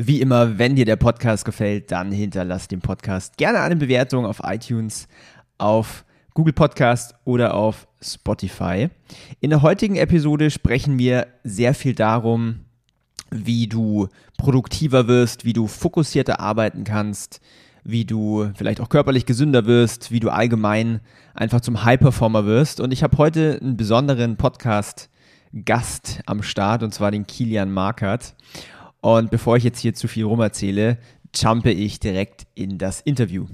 Wie immer, wenn dir der Podcast gefällt, dann hinterlass dem Podcast gerne eine Bewertung auf iTunes, auf Google Podcast oder auf Spotify. In der heutigen Episode sprechen wir sehr viel darum, wie du produktiver wirst, wie du fokussierter arbeiten kannst, wie du vielleicht auch körperlich gesünder wirst, wie du allgemein einfach zum High-Performer wirst. Und ich habe heute einen besonderen Podcast-Gast am Start, und zwar den Kilian Markert. Und bevor ich jetzt hier zu viel rumerzähle, jumpe ich direkt in das Interview.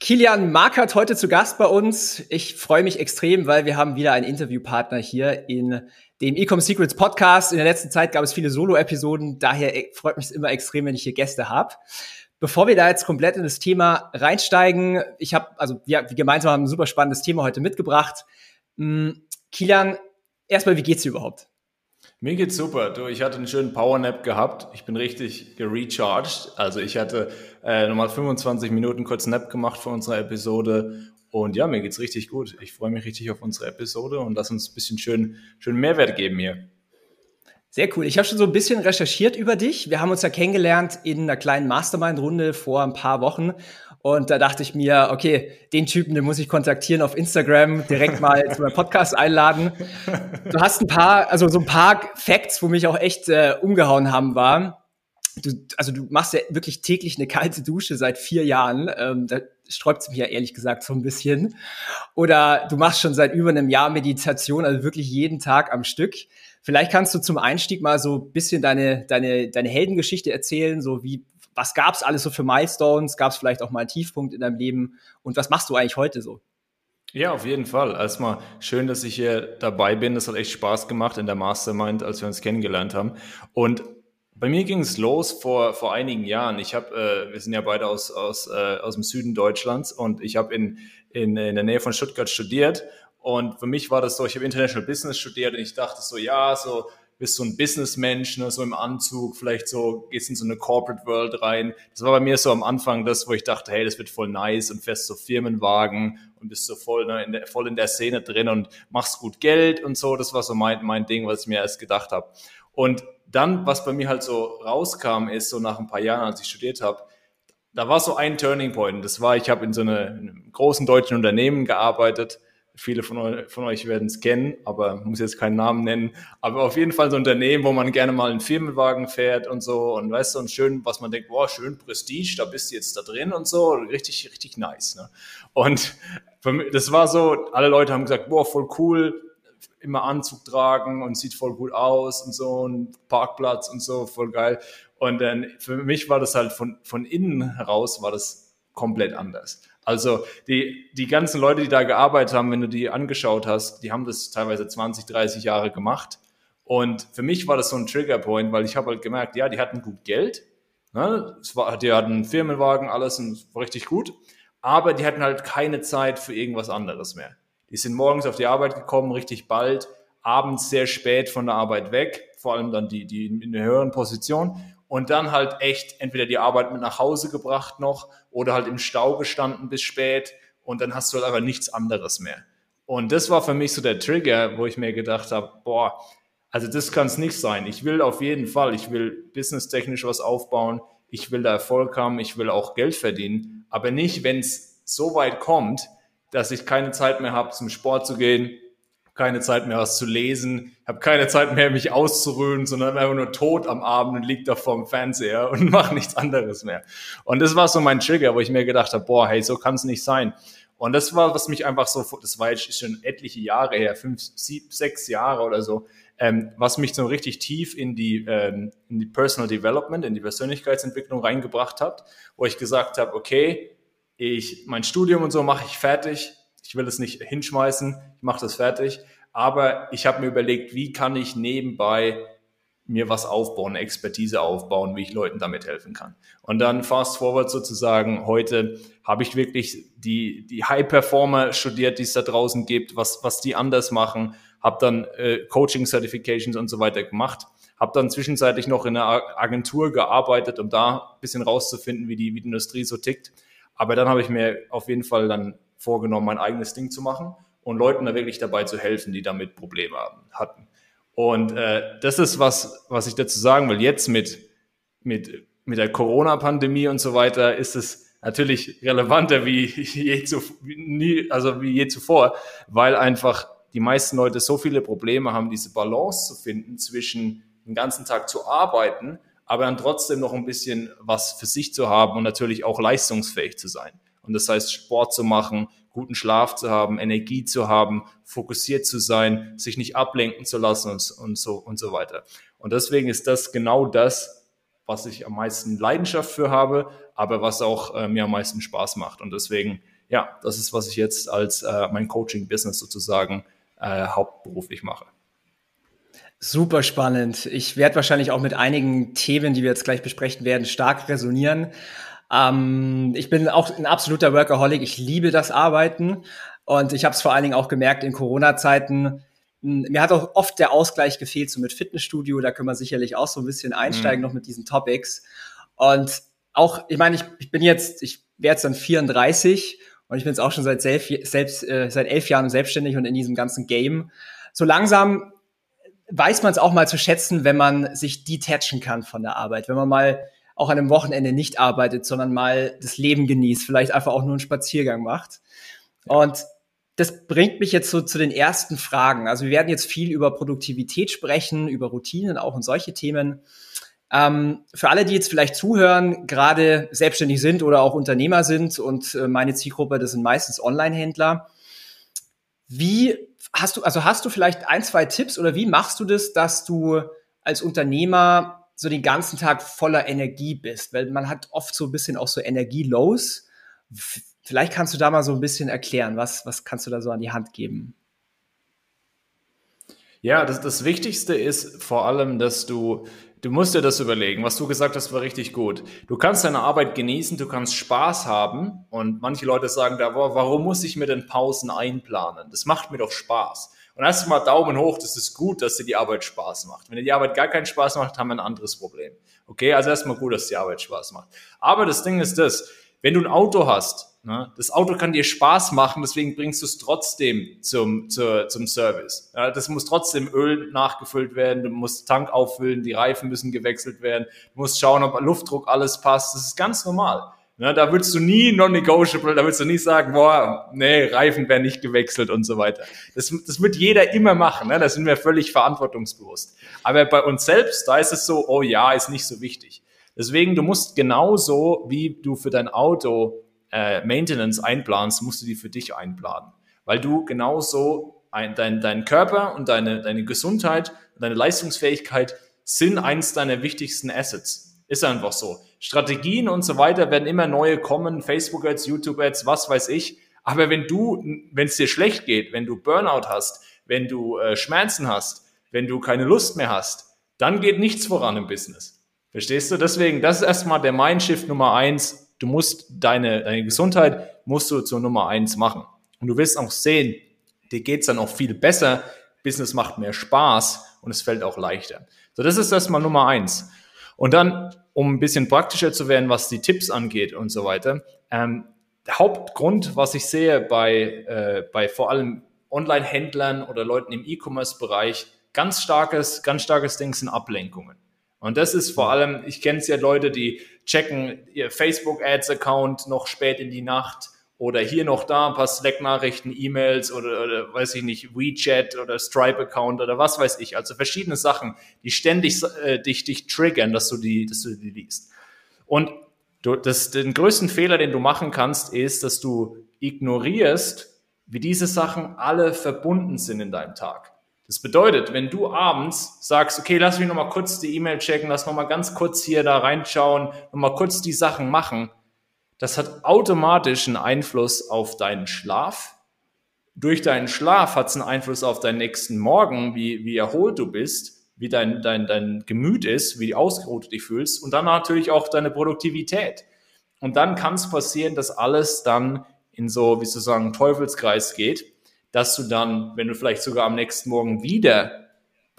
Kilian Markert heute zu Gast bei uns. Ich freue mich extrem, weil wir haben wieder einen Interviewpartner hier in dem Ecom Secrets Podcast. In der letzten Zeit gab es viele Solo-Episoden, daher freut mich immer extrem, wenn ich hier Gäste habe. Bevor wir da jetzt komplett in das Thema reinsteigen, ich habe, also wir, wir gemeinsam haben ein super spannendes Thema heute mitgebracht. Hm, Kilian, erstmal, wie geht's dir überhaupt? Mir geht's super. Du, ich hatte einen schönen Powernap gehabt. Ich bin richtig gerecharged. Also ich hatte äh, nochmal 25 Minuten kurz Nap gemacht für unsere Episode und ja, mir geht's richtig gut. Ich freue mich richtig auf unsere Episode und lass uns ein bisschen schön, schön Mehrwert geben hier. Sehr cool. Ich habe schon so ein bisschen recherchiert über dich. Wir haben uns ja kennengelernt in einer kleinen Mastermind-Runde vor ein paar Wochen. Und da dachte ich mir, okay, den Typen, den muss ich kontaktieren auf Instagram, direkt mal zu meinem Podcast einladen. Du hast ein paar, also so ein paar Facts, wo mich auch echt äh, umgehauen haben, war. Du, also du machst ja wirklich täglich eine kalte Dusche seit vier Jahren. Ähm, da sträubt es mich ja ehrlich gesagt so ein bisschen. Oder du machst schon seit über einem Jahr Meditation, also wirklich jeden Tag am Stück. Vielleicht kannst du zum Einstieg mal so ein bisschen deine, deine, deine Heldengeschichte erzählen, so wie, was gab's alles so für Milestones? Gab's vielleicht auch mal einen Tiefpunkt in deinem Leben? Und was machst du eigentlich heute so? Ja, auf jeden Fall. Erstmal schön, dass ich hier dabei bin. Das hat echt Spaß gemacht in der Mastermind, als wir uns kennengelernt haben. Und bei mir ging es los vor, vor einigen Jahren. Ich habe, äh, wir sind ja beide aus, aus, äh, aus dem Süden Deutschlands und ich habe in, in, in der Nähe von Stuttgart studiert. Und für mich war das so, ich habe International Business studiert und ich dachte so, ja, so bist so ein Businessmensch, ne, so im Anzug, vielleicht so gehst in so eine Corporate World rein. Das war bei mir so am Anfang das, wo ich dachte, hey, das wird voll nice und fährst so Firmenwagen und bist so voll, ne, in der, voll in der Szene drin und machst gut Geld und so. Das war so mein, mein Ding, was ich mir erst gedacht habe. Und dann, was bei mir halt so rauskam, ist so nach ein paar Jahren, als ich studiert habe, da war so ein Turning Point. Das war, ich habe in so eine, in einem großen deutschen Unternehmen gearbeitet. Viele von euch, von euch werden es kennen, aber muss jetzt keinen Namen nennen. Aber auf jeden Fall so ein Unternehmen, wo man gerne mal einen Firmenwagen fährt und so. Und weißt du, und schön, was man denkt, boah, schön Prestige, da bist du jetzt da drin und so. Richtig, richtig nice. Ne? Und das war so, alle Leute haben gesagt, boah, voll cool immer Anzug tragen und sieht voll gut aus und so ein Parkplatz und so, voll geil. Und dann für mich war das halt von, von innen heraus war das komplett anders. Also die, die ganzen Leute, die da gearbeitet haben, wenn du die angeschaut hast, die haben das teilweise 20, 30 Jahre gemacht. Und für mich war das so ein Triggerpoint, weil ich habe halt gemerkt, ja, die hatten gut Geld, ne? es war, die hatten einen Firmenwagen, alles und war richtig gut, aber die hatten halt keine Zeit für irgendwas anderes mehr. Die sind morgens auf die Arbeit gekommen, richtig bald, abends sehr spät von der Arbeit weg, vor allem dann die, die in der höheren Position und dann halt echt entweder die Arbeit mit nach Hause gebracht noch oder halt im Stau gestanden bis spät und dann hast du halt aber nichts anderes mehr. Und das war für mich so der Trigger, wo ich mir gedacht habe, boah, also das kann es nicht sein. Ich will auf jeden Fall, ich will businesstechnisch was aufbauen, ich will da Erfolg haben, ich will auch Geld verdienen, aber nicht, wenn es so weit kommt, dass ich keine Zeit mehr habe, zum Sport zu gehen, keine Zeit mehr, was zu lesen, habe keine Zeit mehr, mich auszuruhen, sondern einfach nur tot am Abend und liegt da vorm Fernseher und mache nichts anderes mehr. Und das war so mein Trigger, wo ich mir gedacht habe, boah, hey, so kann es nicht sein. Und das war, was mich einfach so, das war jetzt schon etliche Jahre her, fünf, sieben, sechs Jahre oder so, ähm, was mich so richtig tief in die, ähm, in die Personal Development, in die Persönlichkeitsentwicklung reingebracht hat, wo ich gesagt habe, okay, ich, mein Studium und so mache ich fertig. Ich will es nicht hinschmeißen. Ich mache das fertig. Aber ich habe mir überlegt, wie kann ich nebenbei mir was aufbauen, Expertise aufbauen, wie ich Leuten damit helfen kann. Und dann fast forward sozusagen, heute habe ich wirklich die, die High-Performer studiert, die es da draußen gibt, was, was die anders machen, habe dann äh, Coaching-Certifications und so weiter gemacht, habe dann zwischenzeitlich noch in einer Agentur gearbeitet, um da ein bisschen rauszufinden, wie die, wie die Industrie so tickt. Aber dann habe ich mir auf jeden Fall dann vorgenommen, mein eigenes Ding zu machen und Leuten da wirklich dabei zu helfen, die damit Probleme hatten. Und äh, das ist was, was ich dazu sagen will. Jetzt mit, mit, mit der Corona-Pandemie und so weiter ist es natürlich relevanter wie je, zu, nie, also wie je zuvor, weil einfach die meisten Leute so viele Probleme haben, diese Balance zu finden zwischen den ganzen Tag zu arbeiten, aber dann trotzdem noch ein bisschen was für sich zu haben und natürlich auch leistungsfähig zu sein. Und das heißt, Sport zu machen, guten Schlaf zu haben, Energie zu haben, fokussiert zu sein, sich nicht ablenken zu lassen und, und so und so weiter. Und deswegen ist das genau das, was ich am meisten Leidenschaft für habe, aber was auch äh, mir am meisten Spaß macht. Und deswegen, ja, das ist, was ich jetzt als äh, mein Coaching-Business sozusagen äh, hauptberuflich mache. Super spannend. Ich werde wahrscheinlich auch mit einigen Themen, die wir jetzt gleich besprechen werden, stark resonieren. Ähm, ich bin auch ein absoluter Workaholic. Ich liebe das Arbeiten. Und ich habe es vor allen Dingen auch gemerkt in Corona-Zeiten. Hm, mir hat auch oft der Ausgleich gefehlt, so mit Fitnessstudio. Da können wir sicherlich auch so ein bisschen einsteigen, mhm. noch mit diesen Topics. Und auch, ich meine, ich, ich bin jetzt, ich werde jetzt dann 34 und ich bin jetzt auch schon seit, selbst, selbst, äh, seit elf Jahren selbstständig und in diesem ganzen Game. So langsam weiß man es auch mal zu schätzen, wenn man sich detachen kann von der Arbeit, wenn man mal auch an einem Wochenende nicht arbeitet, sondern mal das Leben genießt, vielleicht einfach auch nur einen Spaziergang macht. Und das bringt mich jetzt so zu den ersten Fragen. Also wir werden jetzt viel über Produktivität sprechen, über Routinen auch und solche Themen. Ähm, für alle, die jetzt vielleicht zuhören, gerade selbstständig sind oder auch Unternehmer sind und äh, meine Zielgruppe, das sind meistens Online-Händler. Wie hast du, also hast du vielleicht ein, zwei Tipps oder wie machst du das, dass du als Unternehmer so den ganzen Tag voller Energie bist, weil man hat oft so ein bisschen auch so Energielows. Vielleicht kannst du da mal so ein bisschen erklären, was, was kannst du da so an die Hand geben? Ja, das, das Wichtigste ist vor allem, dass du, du musst dir das überlegen. Was du gesagt hast, war richtig gut. Du kannst deine Arbeit genießen, du kannst Spaß haben und manche Leute sagen da, warum muss ich mir denn Pausen einplanen? Das macht mir doch Spaß. Und erstmal Daumen hoch, das ist gut, dass dir die Arbeit Spaß macht. Wenn dir die Arbeit gar keinen Spaß macht, haben wir ein anderes Problem. Okay, also erstmal gut, dass die Arbeit Spaß macht. Aber das Ding ist das, wenn du ein Auto hast, ne, das Auto kann dir Spaß machen, deswegen bringst du es trotzdem zum, zur, zum Service. Ja, das muss trotzdem Öl nachgefüllt werden, du musst Tank auffüllen, die Reifen müssen gewechselt werden, du musst schauen, ob Luftdruck alles passt. Das ist ganz normal. Ne, da würdest du nie non-negotiable, da würdest du nie sagen, boah, nee, Reifen werden nicht gewechselt und so weiter. Das, das wird jeder immer machen, ne? da sind wir völlig verantwortungsbewusst. Aber bei uns selbst, da ist es so, oh ja, ist nicht so wichtig. Deswegen, du musst genauso, wie du für dein Auto äh, Maintenance einplanst, musst du die für dich einplanen. Weil du genauso ein, dein, dein Körper und deine, deine Gesundheit und deine Leistungsfähigkeit sind eins deiner wichtigsten Assets. Ist einfach so. Strategien und so weiter werden immer neue kommen, Facebook-Ads, YouTube-Ads, was weiß ich. Aber wenn du, wenn es dir schlecht geht, wenn du Burnout hast, wenn du äh, Schmerzen hast, wenn du keine Lust mehr hast, dann geht nichts voran im Business. Verstehst du? Deswegen, das ist erstmal der Mindshift Nummer eins. Du musst deine, deine Gesundheit musst du zur Nummer eins machen. Und du wirst auch sehen, dir geht's dann auch viel besser. Business macht mehr Spaß und es fällt auch leichter. So, das ist erstmal Nummer eins. Und dann, um ein bisschen praktischer zu werden, was die Tipps angeht und so weiter, ähm, der Hauptgrund, was ich sehe bei, äh, bei vor allem Online-Händlern oder Leuten im E-Commerce-Bereich, ganz starkes, ganz starkes Ding sind Ablenkungen. Und das ist vor allem, ich kenne es ja Leute, die checken ihr Facebook-Ads-Account noch spät in die Nacht oder hier noch da ein paar Slack-Nachrichten, E-Mails oder, oder weiß ich nicht, WeChat oder Stripe-Account oder was weiß ich. Also verschiedene Sachen, die ständig äh, dich, dich triggern, dass du die, dass du die liest. Und du, das, den größten Fehler, den du machen kannst, ist, dass du ignorierst, wie diese Sachen alle verbunden sind in deinem Tag. Das bedeutet, wenn du abends sagst, okay, lass mich nochmal kurz die E-Mail checken, lass nochmal ganz kurz hier da reinschauen, nochmal kurz die Sachen machen, das hat automatisch einen Einfluss auf deinen Schlaf. Durch deinen Schlaf hat es einen Einfluss auf deinen nächsten Morgen, wie, wie erholt du bist. wie dein, dein, dein Gemüt ist, wie ausgeruht du dich fühlst und dann natürlich auch deine Produktivität. Und dann kann es passieren, dass alles dann in so, wie sozusagen, Teufelskreis geht, dass du dann, wenn du vielleicht sogar am nächsten Morgen wieder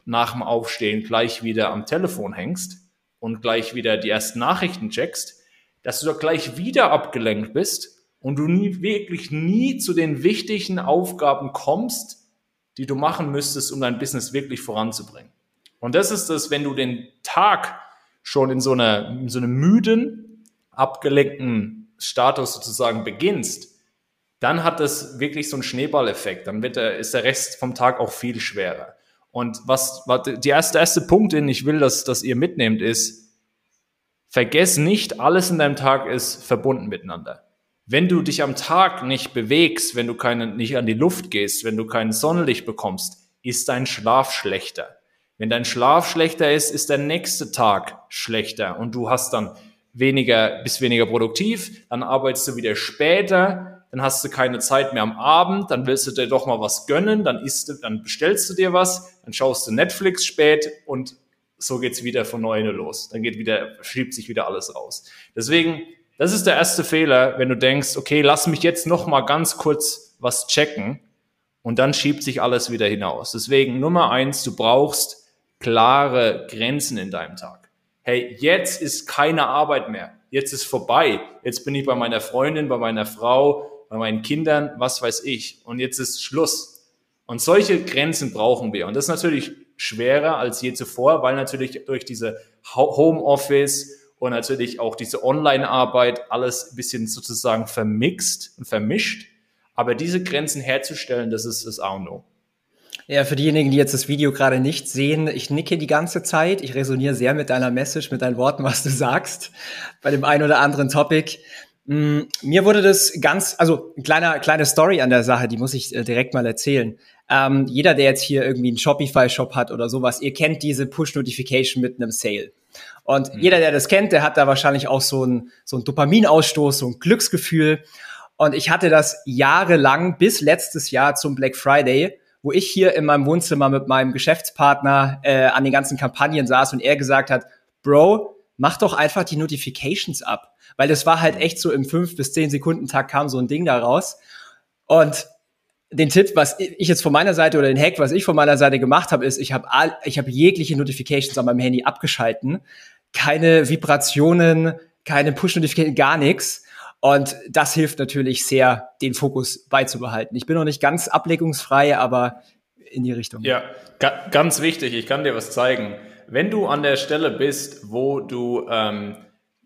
nach dem Aufstehen gleich wieder am Telefon hängst und gleich wieder die ersten Nachrichten checkst, dass du da gleich wieder abgelenkt bist und du nie, wirklich nie zu den wichtigen Aufgaben kommst, die du machen müsstest, um dein Business wirklich voranzubringen. Und das ist das, wenn du den Tag schon in so einer, in so einem müden, abgelenkten Status sozusagen beginnst, dann hat das wirklich so einen Schneeballeffekt. Dann wird der, ist der Rest vom Tag auch viel schwerer. Und was, was die erste, erste Punkt, den ich will, dass, dass ihr mitnehmt, ist, vergess nicht, alles in deinem Tag ist verbunden miteinander. Wenn du dich am Tag nicht bewegst, wenn du keine, nicht an die Luft gehst, wenn du kein Sonnenlicht bekommst, ist dein Schlaf schlechter. Wenn dein Schlaf schlechter ist, ist der nächste Tag schlechter und du hast dann weniger, bist weniger produktiv, dann arbeitest du wieder später, dann hast du keine Zeit mehr am Abend, dann willst du dir doch mal was gönnen, dann isst du, dann bestellst du dir was, dann schaust du Netflix spät und so geht's wieder von neuem los. Dann geht wieder, schiebt sich wieder alles raus. Deswegen, das ist der erste Fehler, wenn du denkst, okay, lass mich jetzt noch mal ganz kurz was checken und dann schiebt sich alles wieder hinaus. Deswegen Nummer eins, du brauchst klare Grenzen in deinem Tag. Hey, jetzt ist keine Arbeit mehr. Jetzt ist vorbei. Jetzt bin ich bei meiner Freundin, bei meiner Frau, bei meinen Kindern, was weiß ich. Und jetzt ist Schluss. Und solche Grenzen brauchen wir. Und das ist natürlich schwerer als je zuvor, weil natürlich durch diese Homeoffice und natürlich auch diese Online-Arbeit alles ein bisschen sozusagen vermixt und vermischt. Aber diese Grenzen herzustellen, das ist das A und O. Ja, für diejenigen, die jetzt das Video gerade nicht sehen, ich nicke die ganze Zeit. Ich resoniere sehr mit deiner Message, mit deinen Worten, was du sagst, bei dem einen oder anderen Topic. Mm, mir wurde das ganz, also ein kleiner, kleine Story an der Sache, die muss ich äh, direkt mal erzählen. Ähm, jeder, der jetzt hier irgendwie einen Shopify-Shop hat oder sowas, ihr kennt diese Push-Notification mit einem Sale. Und mhm. jeder, der das kennt, der hat da wahrscheinlich auch so ein, so ein Dopaminausstoß, so ein Glücksgefühl. Und ich hatte das jahrelang bis letztes Jahr zum Black Friday, wo ich hier in meinem Wohnzimmer mit meinem Geschäftspartner äh, an den ganzen Kampagnen saß und er gesagt hat, Bro, mach doch einfach die Notifications ab. Weil das war halt echt so im 5 bis 10 Sekunden Tag kam so ein Ding da raus. Und den Tipp, was ich jetzt von meiner Seite oder den Hack, was ich von meiner Seite gemacht habe, ist, ich habe ich habe jegliche Notifications an meinem Handy abgeschalten, keine Vibrationen, keine Push-Notification, gar nichts. Und das hilft natürlich sehr, den Fokus beizubehalten. Ich bin noch nicht ganz ablenkungsfrei, aber in die Richtung. Ja, ga ganz wichtig. Ich kann dir was zeigen. Wenn du an der Stelle bist, wo du ähm,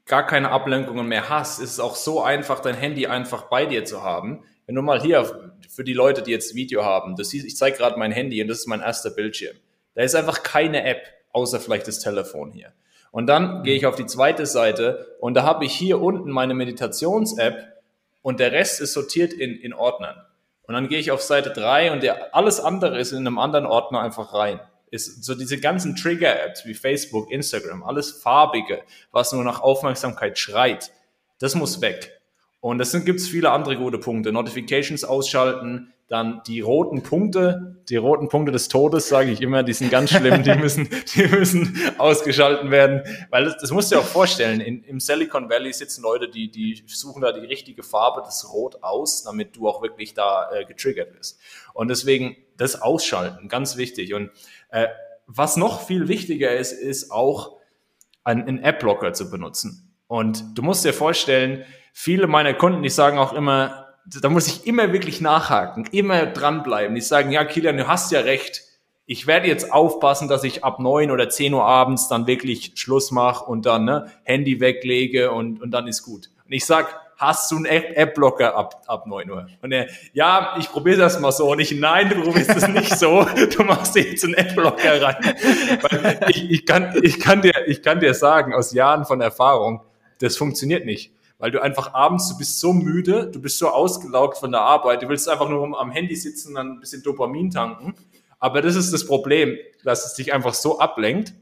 gar keine Ablenkungen mehr hast, ist es auch so einfach, dein Handy einfach bei dir zu haben. Wenn du mal hier für die Leute, die jetzt Video haben, das siehst, ich zeige gerade mein Handy und das ist mein erster Bildschirm. Da ist einfach keine App, außer vielleicht das Telefon hier. Und dann gehe ich auf die zweite Seite und da habe ich hier unten meine Meditations-App und der Rest ist sortiert in, in Ordnern. Und dann gehe ich auf Seite drei und der, alles andere ist in einem anderen Ordner einfach rein ist so diese ganzen Trigger-Apps wie Facebook, Instagram, alles farbige, was nur nach Aufmerksamkeit schreit, das muss weg. Und es gibt viele andere gute Punkte. Notifications ausschalten, dann die roten Punkte, die roten Punkte des Todes, sage ich immer, die sind ganz schlimm, die müssen, die müssen ausgeschalten werden. Weil das, das musst du dir auch vorstellen, in, im Silicon Valley sitzen Leute, die, die suchen da die richtige Farbe, das Rot aus, damit du auch wirklich da äh, getriggert wirst. Und deswegen das ausschalten, ganz wichtig. Und äh, was noch viel wichtiger ist, ist auch einen, einen App-Blocker zu benutzen. Und du musst dir vorstellen, viele meiner Kunden, die sagen auch immer, da muss ich immer wirklich nachhaken, immer dranbleiben. Die sagen, ja, Kilian, du hast ja recht. Ich werde jetzt aufpassen, dass ich ab neun oder zehn Uhr abends dann wirklich Schluss mache und dann ne, Handy weglege und, und dann ist gut. Und ich sag, hast du einen App-Blocker ab, ab 9 Uhr? Und er, ja, ich probiere das mal so. Und ich, nein, du probierst das nicht so. Du machst jetzt einen App-Blocker rein. Weil ich, ich, kann, ich, kann dir, ich kann dir sagen, aus Jahren von Erfahrung, das funktioniert nicht. Weil du einfach abends, du bist so müde, du bist so ausgelaugt von der Arbeit, du willst einfach nur am Handy sitzen und dann ein bisschen Dopamin tanken. Aber das ist das Problem, dass es dich einfach so ablenkt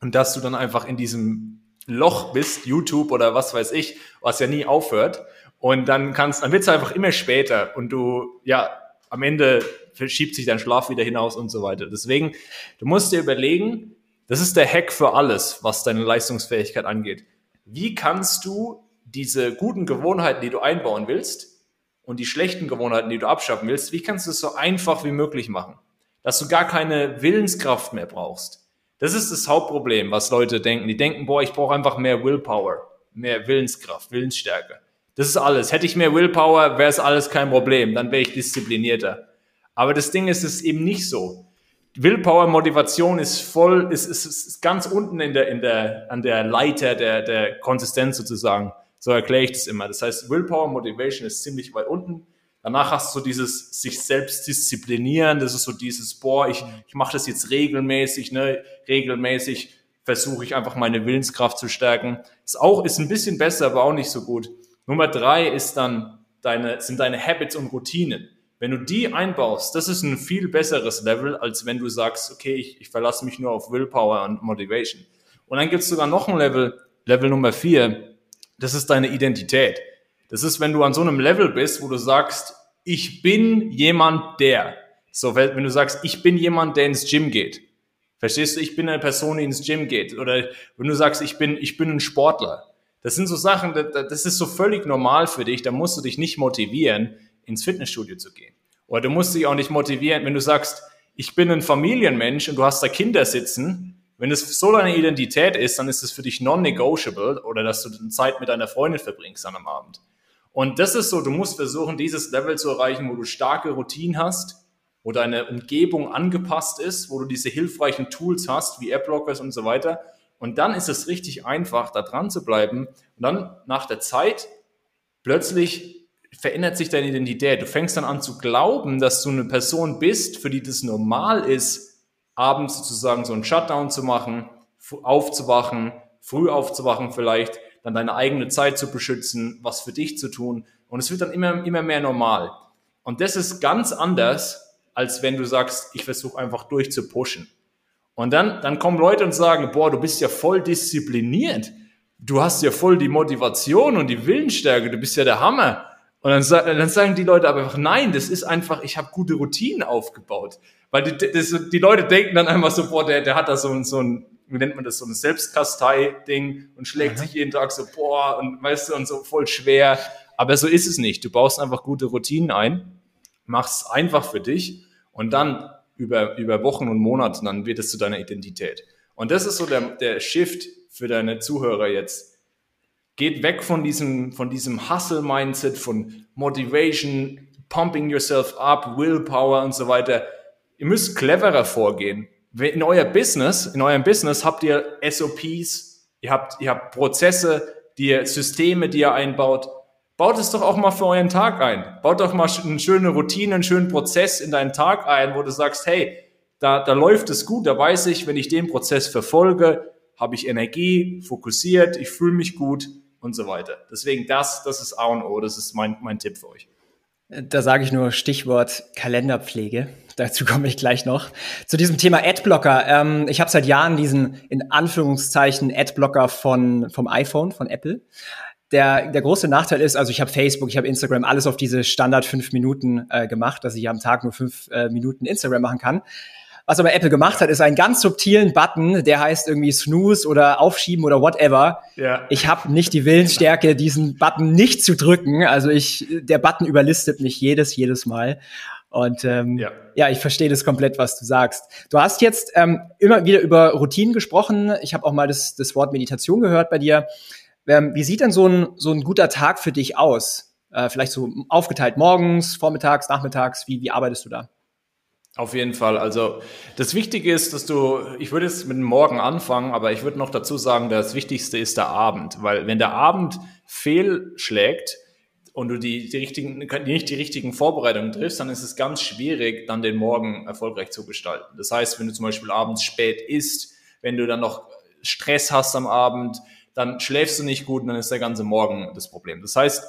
und dass du dann einfach in diesem Loch bist, YouTube oder was weiß ich, was ja nie aufhört. Und dann kannst, dann wird es einfach immer später und du, ja, am Ende verschiebt sich dein Schlaf wieder hinaus und so weiter. Deswegen, du musst dir überlegen, Das ist der Hack für alles, was deine Leistungsfähigkeit angeht. Wie kannst du diese guten Gewohnheiten, die du einbauen willst und die schlechten Gewohnheiten, die du abschaffen willst, wie kannst du es so einfach wie möglich machen? Dass du gar keine Willenskraft mehr brauchst. Das ist das Hauptproblem, was Leute denken. Die denken, boah, ich brauche einfach mehr Willpower, mehr Willenskraft, Willensstärke. Das ist alles. Hätte ich mehr Willpower, wäre es alles kein Problem. Dann wäre ich disziplinierter. Aber das Ding ist, es ist eben nicht so. Willpower, Motivation ist voll, ist, ist, ist ganz unten in der, in der, an der Leiter der, der Konsistenz sozusagen. So erkläre ich das immer. Das heißt, Willpower, Motivation ist ziemlich weit unten. Danach hast du dieses sich selbst disziplinieren. Das ist so dieses, boah, ich, ich mache das jetzt regelmäßig, ne? Regelmäßig versuche ich einfach meine Willenskraft zu stärken. Ist auch, ist ein bisschen besser, aber auch nicht so gut. Nummer drei ist dann deine, sind deine Habits und Routinen. Wenn du die einbaust, das ist ein viel besseres Level, als wenn du sagst, okay, ich, ich verlasse mich nur auf Willpower und Motivation. Und dann gibt es sogar noch ein Level, Level Nummer vier, das ist deine Identität. Das ist, wenn du an so einem Level bist, wo du sagst, ich bin jemand, der. So, wenn du sagst, ich bin jemand, der ins Gym geht. Verstehst du, ich bin eine Person, die ins Gym geht. Oder wenn du sagst, ich bin, ich bin ein Sportler. Das sind so Sachen, das ist so völlig normal für dich. Da musst du dich nicht motivieren ins Fitnessstudio zu gehen. Oder du musst dich auch nicht motivieren, wenn du sagst, ich bin ein Familienmensch und du hast da Kinder sitzen. Wenn es so deine Identität ist, dann ist es für dich non-negotiable oder dass du Zeit mit deiner Freundin verbringst an einem Abend. Und das ist so, du musst versuchen, dieses Level zu erreichen, wo du starke Routinen hast, wo deine Umgebung angepasst ist, wo du diese hilfreichen Tools hast, wie App-Blockers und so weiter. Und dann ist es richtig einfach, da dran zu bleiben. Und dann nach der Zeit plötzlich verändert sich deine Identität. Du fängst dann an zu glauben, dass du eine Person bist, für die das normal ist, abends sozusagen so einen Shutdown zu machen, aufzuwachen, früh aufzuwachen vielleicht, dann deine eigene Zeit zu beschützen, was für dich zu tun. Und es wird dann immer, immer mehr normal. Und das ist ganz anders, als wenn du sagst, ich versuche einfach durchzupushen. Und dann, dann kommen Leute und sagen, boah, du bist ja voll diszipliniert. Du hast ja voll die Motivation und die Willensstärke. Du bist ja der Hammer. Und dann, dann sagen die Leute aber einfach, nein, das ist einfach, ich habe gute Routinen aufgebaut. Weil die, das, die Leute denken dann einfach so, boah, der, der hat da so, ein so ein, wie nennt man das, so ein Selbstkastei-Ding und schlägt mhm. sich jeden Tag so, boah, und weißt du, und so voll schwer. Aber so ist es nicht. Du baust einfach gute Routinen ein, machst es einfach für dich und dann über, über Wochen und Monate, dann wird es zu deiner Identität. Und das ist so der, der Shift für deine Zuhörer jetzt Geht weg von diesem, von diesem Hustle-Mindset, von Motivation, pumping yourself up, Willpower und so weiter. Ihr müsst cleverer vorgehen. In euer Business, in eurem Business habt ihr SOPs, ihr habt, ihr habt Prozesse, die ihr, Systeme, die ihr einbaut. Baut es doch auch mal für euren Tag ein. Baut doch mal eine schöne Routine, einen schönen Prozess in deinen Tag ein, wo du sagst, hey, da, da läuft es gut, da weiß ich, wenn ich den Prozess verfolge, habe ich Energie, fokussiert, ich fühle mich gut und so weiter. Deswegen das, das ist A und O, das ist mein, mein Tipp für euch. Da sage ich nur Stichwort Kalenderpflege. Dazu komme ich gleich noch. Zu diesem Thema Adblocker. Ähm, ich habe seit Jahren diesen in Anführungszeichen Adblocker von vom iPhone von Apple. Der, der große Nachteil ist, also ich habe Facebook, ich habe Instagram, alles auf diese Standard fünf Minuten äh, gemacht, dass ich am Tag nur fünf äh, Minuten Instagram machen kann. Was aber Apple gemacht hat, ist einen ganz subtilen Button, der heißt irgendwie Snooze oder Aufschieben oder whatever. Ja. Ich habe nicht die Willensstärke, diesen Button nicht zu drücken. Also ich, der Button überlistet mich jedes, jedes Mal. Und ähm, ja. ja, ich verstehe das komplett, was du sagst. Du hast jetzt ähm, immer wieder über Routinen gesprochen. Ich habe auch mal das, das Wort Meditation gehört bei dir. Ähm, wie sieht denn so ein, so ein guter Tag für dich aus? Äh, vielleicht so aufgeteilt morgens, vormittags, nachmittags. Wie, wie arbeitest du da? Auf jeden Fall. Also das Wichtige ist, dass du, ich würde jetzt mit dem Morgen anfangen, aber ich würde noch dazu sagen, das Wichtigste ist der Abend, weil wenn der Abend fehlschlägt und du die, die richtigen, nicht die richtigen Vorbereitungen triffst, dann ist es ganz schwierig, dann den Morgen erfolgreich zu gestalten. Das heißt, wenn du zum Beispiel abends spät isst, wenn du dann noch Stress hast am Abend, dann schläfst du nicht gut und dann ist der ganze Morgen das Problem. Das heißt,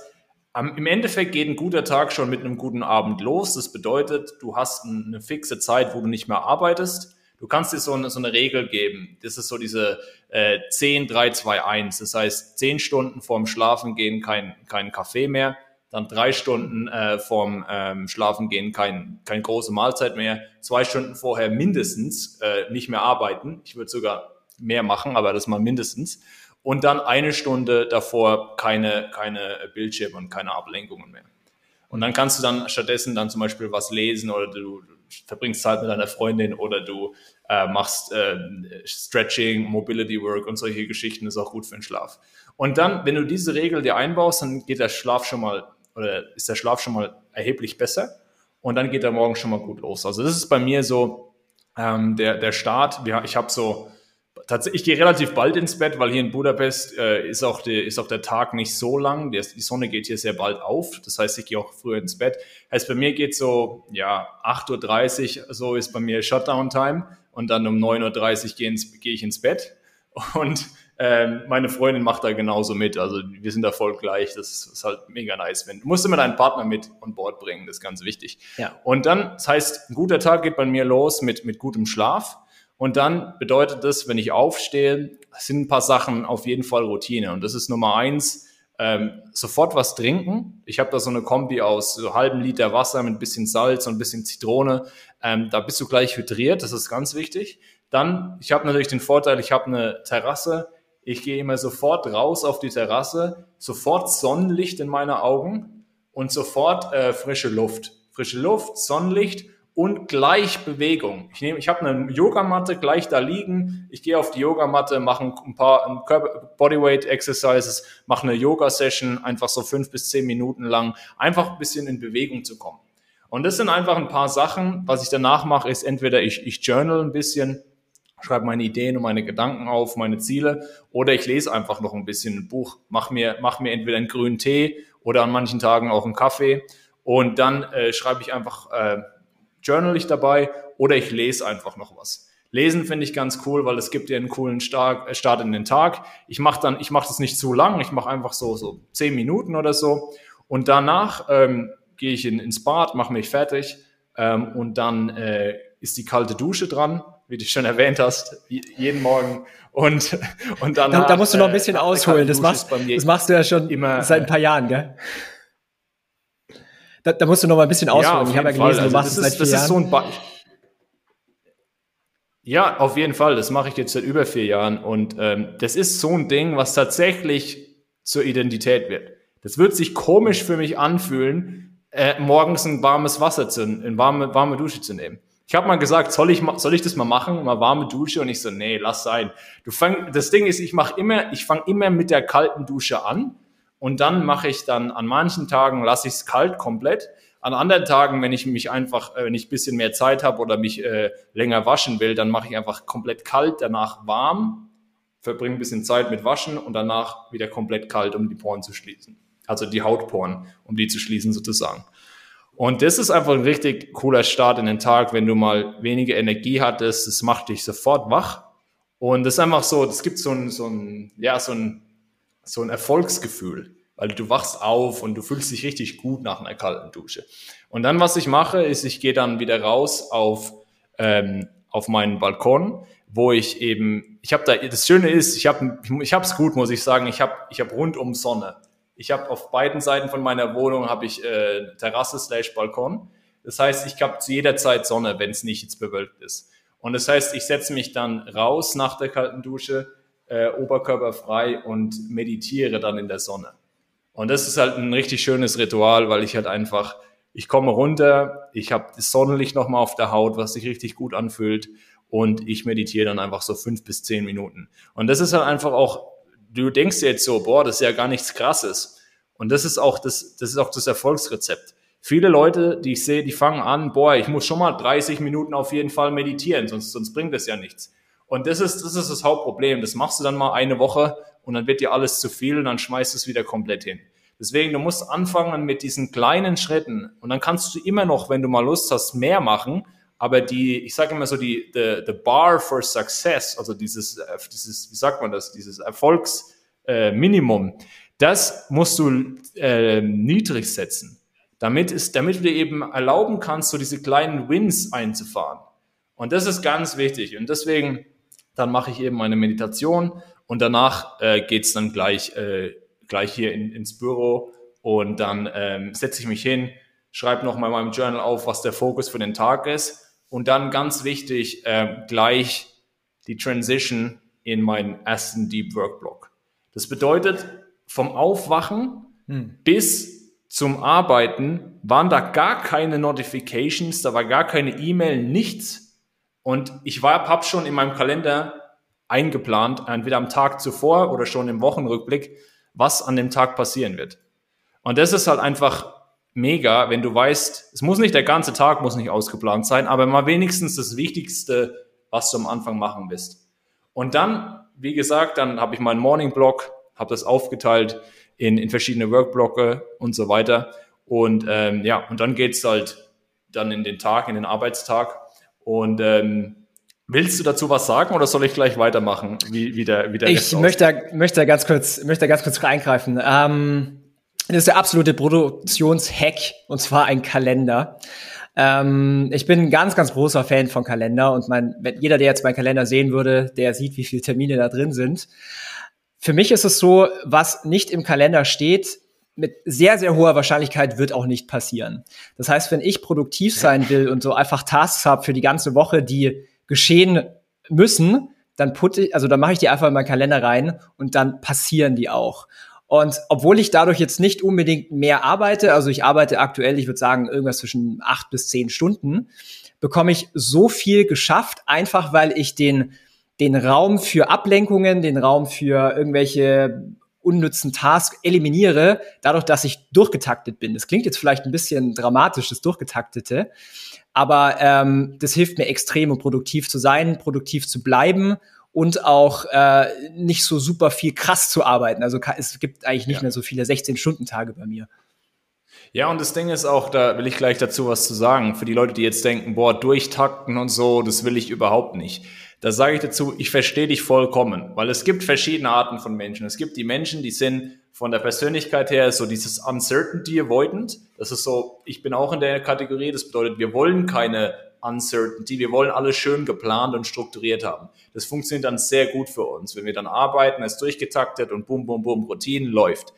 im Endeffekt geht ein guter Tag schon mit einem guten Abend los. Das bedeutet, du hast eine fixe Zeit, wo du nicht mehr arbeitest. Du kannst dir so eine, so eine Regel geben. Das ist so diese äh, 10, 3, 2, 1. Das heißt, 10 Stunden vorm Schlafengehen kein, kein Kaffee mehr, dann drei Stunden äh, vorm ähm, Schlafengehen kein, keine große Mahlzeit mehr, zwei Stunden vorher mindestens äh, nicht mehr arbeiten. Ich würde sogar mehr machen, aber das mal mindestens. Und dann eine Stunde davor keine, keine Bildschirme und keine Ablenkungen mehr. Und dann kannst du dann stattdessen dann zum Beispiel was lesen oder du verbringst Zeit mit deiner Freundin oder du äh, machst äh, Stretching, Mobility Work und solche Geschichten, ist auch gut für den Schlaf. Und dann, wenn du diese Regel dir einbaust, dann geht der Schlaf schon mal oder ist der Schlaf schon mal erheblich besser und dann geht der Morgen schon mal gut los. Also das ist bei mir so ähm, der, der Start. Ich habe so tatsächlich, ich gehe relativ bald ins Bett, weil hier in Budapest äh, ist, auch die, ist auch der Tag nicht so lang. Die, die Sonne geht hier sehr bald auf. Das heißt, ich gehe auch früher ins Bett. Heißt, bei mir geht so, ja, 8.30 Uhr, so ist bei mir Shutdown-Time. Und dann um 9.30 Uhr gehe, gehe ich ins Bett. Und ähm, meine Freundin macht da genauso mit. Also wir sind da voll gleich. Das ist, ist halt mega nice. Wenn, du musst immer deinen Partner mit on board bringen. Das ist ganz wichtig. Ja. Und dann, das heißt, ein guter Tag geht bei mir los mit, mit gutem Schlaf. Und dann bedeutet das, wenn ich aufstehe, sind ein paar Sachen auf jeden Fall Routine. Und das ist Nummer eins, ähm, sofort was trinken. Ich habe da so eine Kombi aus so halben Liter Wasser mit ein bisschen Salz und ein bisschen Zitrone. Ähm, da bist du gleich hydriert, das ist ganz wichtig. Dann, ich habe natürlich den Vorteil, ich habe eine Terrasse. Ich gehe immer sofort raus auf die Terrasse, sofort Sonnenlicht in meine Augen und sofort äh, frische Luft. Frische Luft, Sonnenlicht und gleich Bewegung. Ich nehme, ich habe eine Yogamatte gleich da liegen. Ich gehe auf die Yogamatte, mache ein paar Bodyweight Exercises, mache eine Yoga Session, einfach so fünf bis zehn Minuten lang, einfach ein bisschen in Bewegung zu kommen. Und das sind einfach ein paar Sachen. Was ich danach mache, ist entweder ich, ich journal ein bisschen, schreibe meine Ideen und meine Gedanken auf, meine Ziele, oder ich lese einfach noch ein bisschen ein Buch, mach mir, mach mir entweder einen grünen Tee oder an manchen Tagen auch einen Kaffee. Und dann äh, schreibe ich einfach äh, journal ich dabei oder ich lese einfach noch was. Lesen finde ich ganz cool, weil es gibt dir einen coolen Start, äh, Start in den Tag. Ich mache dann, ich mache das nicht zu lang, ich mache einfach so so zehn Minuten oder so und danach ähm, gehe ich in, ins Bad, mache mich fertig ähm, und dann äh, ist die kalte Dusche dran, wie du schon erwähnt hast, jeden Morgen und und dann da, da musst du noch ein bisschen äh, ausholen. Das machst, das machst du ja schon immer seit ein paar Jahren, gell? Da, da musst du noch mal ein bisschen ausholen. Ja, ich habe ja gelesen, Fall. du machst also das, ist, das ist so ein ba ja, auf jeden Fall. Das mache ich jetzt seit über vier Jahren. Und ähm, das ist so ein Ding, was tatsächlich zur Identität wird. Das wird sich komisch für mich anfühlen, äh, morgens ein warmes Wasser zu, eine warme, warme Dusche zu nehmen. Ich habe mal gesagt, soll ich, soll ich das mal machen, mal warme Dusche? Und ich so, nee, lass sein. Du fang, das Ding ist, ich mache immer, ich fange immer mit der kalten Dusche an und dann mache ich dann an manchen Tagen lasse ich es kalt komplett. An anderen Tagen, wenn ich mich einfach, äh, wenn ich bisschen mehr Zeit habe oder mich äh, länger waschen will, dann mache ich einfach komplett kalt, danach warm, verbringe ein bisschen Zeit mit Waschen und danach wieder komplett kalt, um die Poren zu schließen. Also die Hautporen, um die zu schließen sozusagen. Und das ist einfach ein richtig cooler Start in den Tag, wenn du mal weniger Energie hattest. Das macht dich sofort wach. Und das ist einfach so, das gibt so ein, so ein, ja, so ein so ein Erfolgsgefühl, weil du wachst auf und du fühlst dich richtig gut nach einer kalten Dusche. Und dann, was ich mache, ist, ich gehe dann wieder raus auf, ähm, auf meinen Balkon, wo ich eben, ich habe da, das Schöne ist, ich habe ich hab's gut, muss ich sagen, ich habe ich hab rundum Sonne. Ich habe auf beiden Seiten von meiner Wohnung habe ich äh, Terrasse slash Balkon. Das heißt, ich habe zu jeder Zeit Sonne, wenn es nicht jetzt bewölkt ist. Und das heißt, ich setze mich dann raus nach der kalten Dusche, äh, oberkörperfrei und meditiere dann in der Sonne. Und das ist halt ein richtig schönes Ritual, weil ich halt einfach, ich komme runter, ich habe das Sonnenlicht nochmal auf der Haut, was sich richtig gut anfühlt und ich meditiere dann einfach so fünf bis zehn Minuten. Und das ist halt einfach auch, du denkst jetzt so, boah, das ist ja gar nichts Krasses. Und das ist auch das, das ist auch das Erfolgsrezept. Viele Leute, die ich sehe, die fangen an, boah, ich muss schon mal 30 Minuten auf jeden Fall meditieren, sonst, sonst bringt das ja nichts. Und das ist, das ist das Hauptproblem. Das machst du dann mal eine Woche und dann wird dir alles zu viel und dann schmeißt du es wieder komplett hin. Deswegen, du musst anfangen mit diesen kleinen Schritten und dann kannst du immer noch, wenn du mal Lust hast, mehr machen. Aber die, ich sage immer so, die the, the bar for success, also dieses, dieses, wie sagt man das, dieses Erfolgsminimum, äh, das musst du äh, niedrig setzen, damit, ist, damit du dir eben erlauben kannst, so diese kleinen Wins einzufahren. Und das ist ganz wichtig. Und deswegen dann mache ich eben meine Meditation und danach äh, geht's dann gleich, äh, gleich hier in, ins Büro und dann ähm, setze ich mich hin, schreibe nochmal in meinem Journal auf, was der Fokus für den Tag ist und dann ganz wichtig, äh, gleich die Transition in meinen ersten Deep Work Block. Das bedeutet, vom Aufwachen hm. bis zum Arbeiten waren da gar keine Notifications, da war gar keine E-Mail, nichts. Und ich war, hab schon in meinem Kalender eingeplant, entweder am Tag zuvor oder schon im Wochenrückblick, was an dem Tag passieren wird. Und das ist halt einfach mega, wenn du weißt, es muss nicht der ganze Tag, muss nicht ausgeplant sein, aber mal wenigstens das Wichtigste, was du am Anfang machen willst. Und dann, wie gesagt, dann habe ich meinen Morning Block, habe das aufgeteilt in, in verschiedene Workblocke und so weiter. Und ähm, ja, und dann geht's halt dann in den Tag, in den Arbeitstag. Und ähm, Willst du dazu was sagen oder soll ich gleich weitermachen, wie, wie der, wie der Ich möchte, möchte ganz kurz, möchte ganz kurz reingreifen. Ähm, das ist der absolute Produktionshack und zwar ein Kalender. Ähm, ich bin ein ganz, ganz großer Fan von Kalender und mein, wenn jeder, der jetzt meinen Kalender sehen würde, der sieht, wie viele Termine da drin sind. Für mich ist es so, was nicht im Kalender steht, mit sehr, sehr hoher Wahrscheinlichkeit wird auch nicht passieren. Das heißt, wenn ich produktiv sein will und so einfach Tasks habe für die ganze Woche, die geschehen müssen, dann putte ich, also dann mache ich die einfach in meinen Kalender rein und dann passieren die auch. Und obwohl ich dadurch jetzt nicht unbedingt mehr arbeite, also ich arbeite aktuell, ich würde sagen, irgendwas zwischen acht bis zehn Stunden, bekomme ich so viel geschafft, einfach weil ich den den Raum für Ablenkungen, den Raum für irgendwelche unnützen Tasks eliminiere, dadurch, dass ich durchgetaktet bin. Das klingt jetzt vielleicht ein bisschen dramatisch, das Durchgetaktete, aber ähm, das hilft mir extrem, um produktiv zu sein, produktiv zu bleiben und auch äh, nicht so super viel krass zu arbeiten. Also es gibt eigentlich nicht ja. mehr so viele 16-Stunden-Tage bei mir. Ja, und das Ding ist auch, da will ich gleich dazu was zu sagen, für die Leute, die jetzt denken, boah, durchtakten und so, das will ich überhaupt nicht. Da sage ich dazu, ich verstehe dich vollkommen, weil es gibt verschiedene Arten von Menschen. Es gibt die Menschen, die sind von der Persönlichkeit her so dieses Uncertainty avoidant. Das ist so, ich bin auch in der Kategorie, das bedeutet, wir wollen keine Uncertainty, wir wollen alles schön geplant und strukturiert haben. Das funktioniert dann sehr gut für uns. Wenn wir dann arbeiten, ist durchgetaktet und bum, bum, bum, Routinen läuft.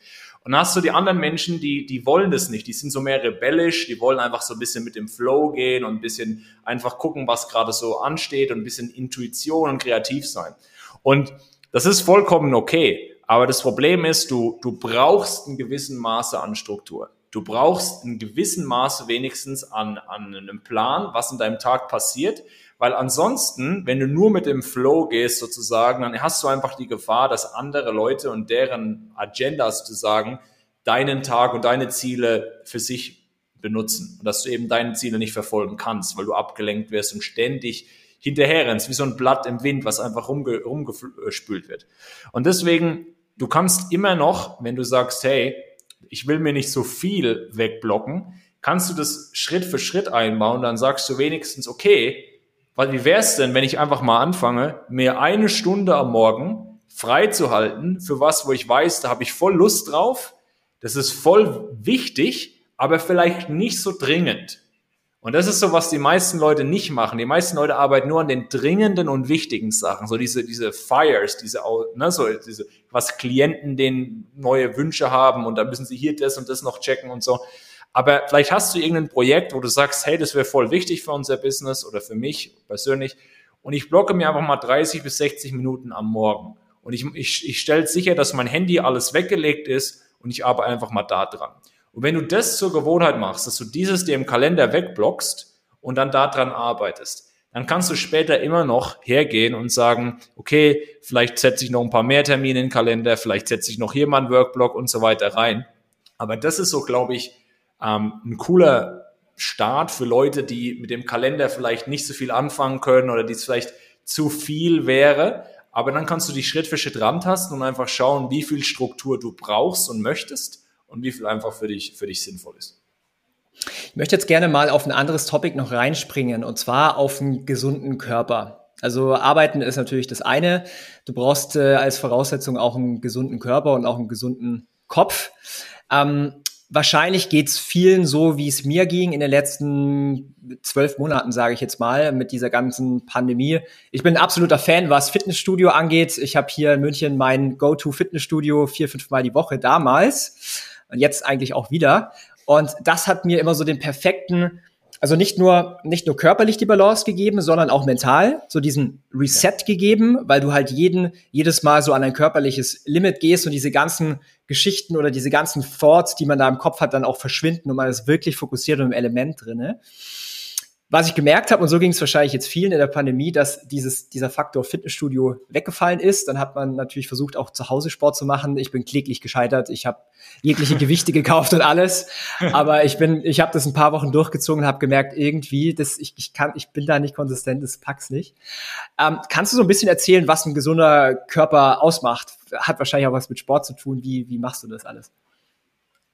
Und dann hast du die anderen Menschen, die, die wollen das nicht. Die sind so mehr rebellisch, die wollen einfach so ein bisschen mit dem Flow gehen und ein bisschen einfach gucken, was gerade so ansteht und ein bisschen Intuition und kreativ sein. Und das ist vollkommen okay. Aber das Problem ist, du, du brauchst ein gewissen Maße an Struktur. Du brauchst ein gewissen Maße wenigstens an, an einem Plan, was in deinem Tag passiert, weil ansonsten, wenn du nur mit dem Flow gehst sozusagen, dann hast du einfach die Gefahr, dass andere Leute und deren Agendas zu sagen, deinen Tag und deine Ziele für sich benutzen und dass du eben deine Ziele nicht verfolgen kannst, weil du abgelenkt wirst und ständig hinterher rennst, wie so ein Blatt im Wind, was einfach rumge rumgespült wird. Und deswegen, du kannst immer noch, wenn du sagst, hey, ich will mir nicht so viel wegblocken, kannst du das Schritt für Schritt einbauen, dann sagst du wenigstens, okay, weil wie wäre es denn, wenn ich einfach mal anfange, mir eine Stunde am Morgen frei zu halten für was, wo ich weiß, da habe ich voll Lust drauf, das ist voll wichtig, aber vielleicht nicht so dringend. Und das ist so, was die meisten Leute nicht machen. Die meisten Leute arbeiten nur an den dringenden und wichtigen Sachen. So diese, diese Fires, diese, ne, so diese, was Klienten den neue Wünsche haben und dann müssen sie hier das und das noch checken und so. Aber vielleicht hast du irgendein Projekt, wo du sagst, hey, das wäre voll wichtig für unser Business oder für mich persönlich. Und ich blocke mir einfach mal 30 bis 60 Minuten am Morgen. Und ich, ich, ich stelle sicher, dass mein Handy alles weggelegt ist und ich arbeite einfach mal da dran. Und wenn du das zur Gewohnheit machst, dass du dieses dir im Kalender wegblockst und dann da dran arbeitest, dann kannst du später immer noch hergehen und sagen, okay, vielleicht setze ich noch ein paar mehr Termine in den Kalender, vielleicht setze ich noch hier mal einen Workblock und so weiter rein. Aber das ist so, glaube ich, ähm, ein cooler Start für Leute, die mit dem Kalender vielleicht nicht so viel anfangen können oder die es vielleicht zu viel wäre. Aber dann kannst du dich Schritt für Schritt rantasten und einfach schauen, wie viel Struktur du brauchst und möchtest und wie viel einfach für dich, für dich sinnvoll ist. Ich möchte jetzt gerne mal auf ein anderes Topic noch reinspringen und zwar auf einen gesunden Körper. Also arbeiten ist natürlich das eine. Du brauchst äh, als Voraussetzung auch einen gesunden Körper und auch einen gesunden Kopf. Ähm, wahrscheinlich geht's vielen so, wie es mir ging in den letzten zwölf Monaten, sage ich jetzt mal, mit dieser ganzen Pandemie. Ich bin ein absoluter Fan, was Fitnessstudio angeht. Ich habe hier in München mein Go-To-Fitnessstudio vier, fünf Mal die Woche damals und jetzt eigentlich auch wieder. Und das hat mir immer so den perfekten also nicht nur, nicht nur körperlich die Balance gegeben, sondern auch mental, so diesen Reset gegeben, weil du halt jeden, jedes Mal so an ein körperliches Limit gehst und diese ganzen Geschichten oder diese ganzen Thoughts, die man da im Kopf hat, dann auch verschwinden und man ist wirklich fokussiert und im Element drinne was ich gemerkt habe, und so ging es wahrscheinlich jetzt vielen in der Pandemie, dass dieses, dieser Faktor Fitnessstudio weggefallen ist. Dann hat man natürlich versucht, auch zu Hause Sport zu machen. Ich bin kläglich gescheitert. Ich habe jegliche Gewichte gekauft und alles. Aber ich bin, ich habe das ein paar Wochen durchgezogen und habe gemerkt, irgendwie, das, ich, ich kann, ich bin da nicht konsistent, das pack's nicht. Ähm, kannst du so ein bisschen erzählen, was ein gesunder Körper ausmacht? Hat wahrscheinlich auch was mit Sport zu tun. Wie, wie machst du das alles?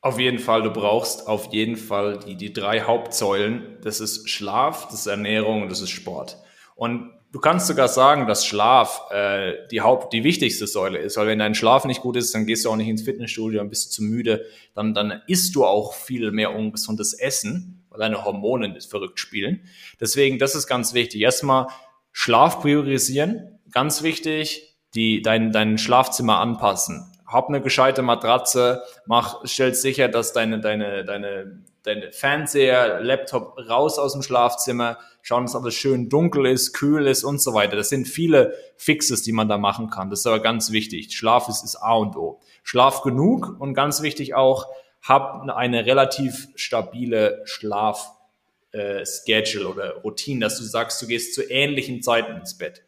Auf jeden Fall, du brauchst auf jeden Fall die, die drei Hauptsäulen. Das ist Schlaf, das ist Ernährung und das ist Sport. Und du kannst sogar sagen, dass Schlaf äh, die Haupt, die wichtigste Säule ist, weil wenn dein Schlaf nicht gut ist, dann gehst du auch nicht ins Fitnessstudio, dann bist zu müde, dann, dann isst du auch viel mehr ungesundes Essen, weil deine Hormone verrückt spielen. Deswegen, das ist ganz wichtig. Erstmal Schlaf priorisieren, ganz wichtig, die, dein, dein Schlafzimmer anpassen hab eine gescheite Matratze, mach, stell sicher, dass deine, deine, deine, deine Fernseher, Laptop raus aus dem Schlafzimmer, schauen, dass alles schön dunkel ist, kühl ist und so weiter. Das sind viele Fixes, die man da machen kann. Das ist aber ganz wichtig. Schlaf ist, ist A und O. Schlaf genug und ganz wichtig auch, hab eine relativ stabile Schlaf, äh, Schedule oder Routine, dass du sagst, du gehst zu ähnlichen Zeiten ins Bett.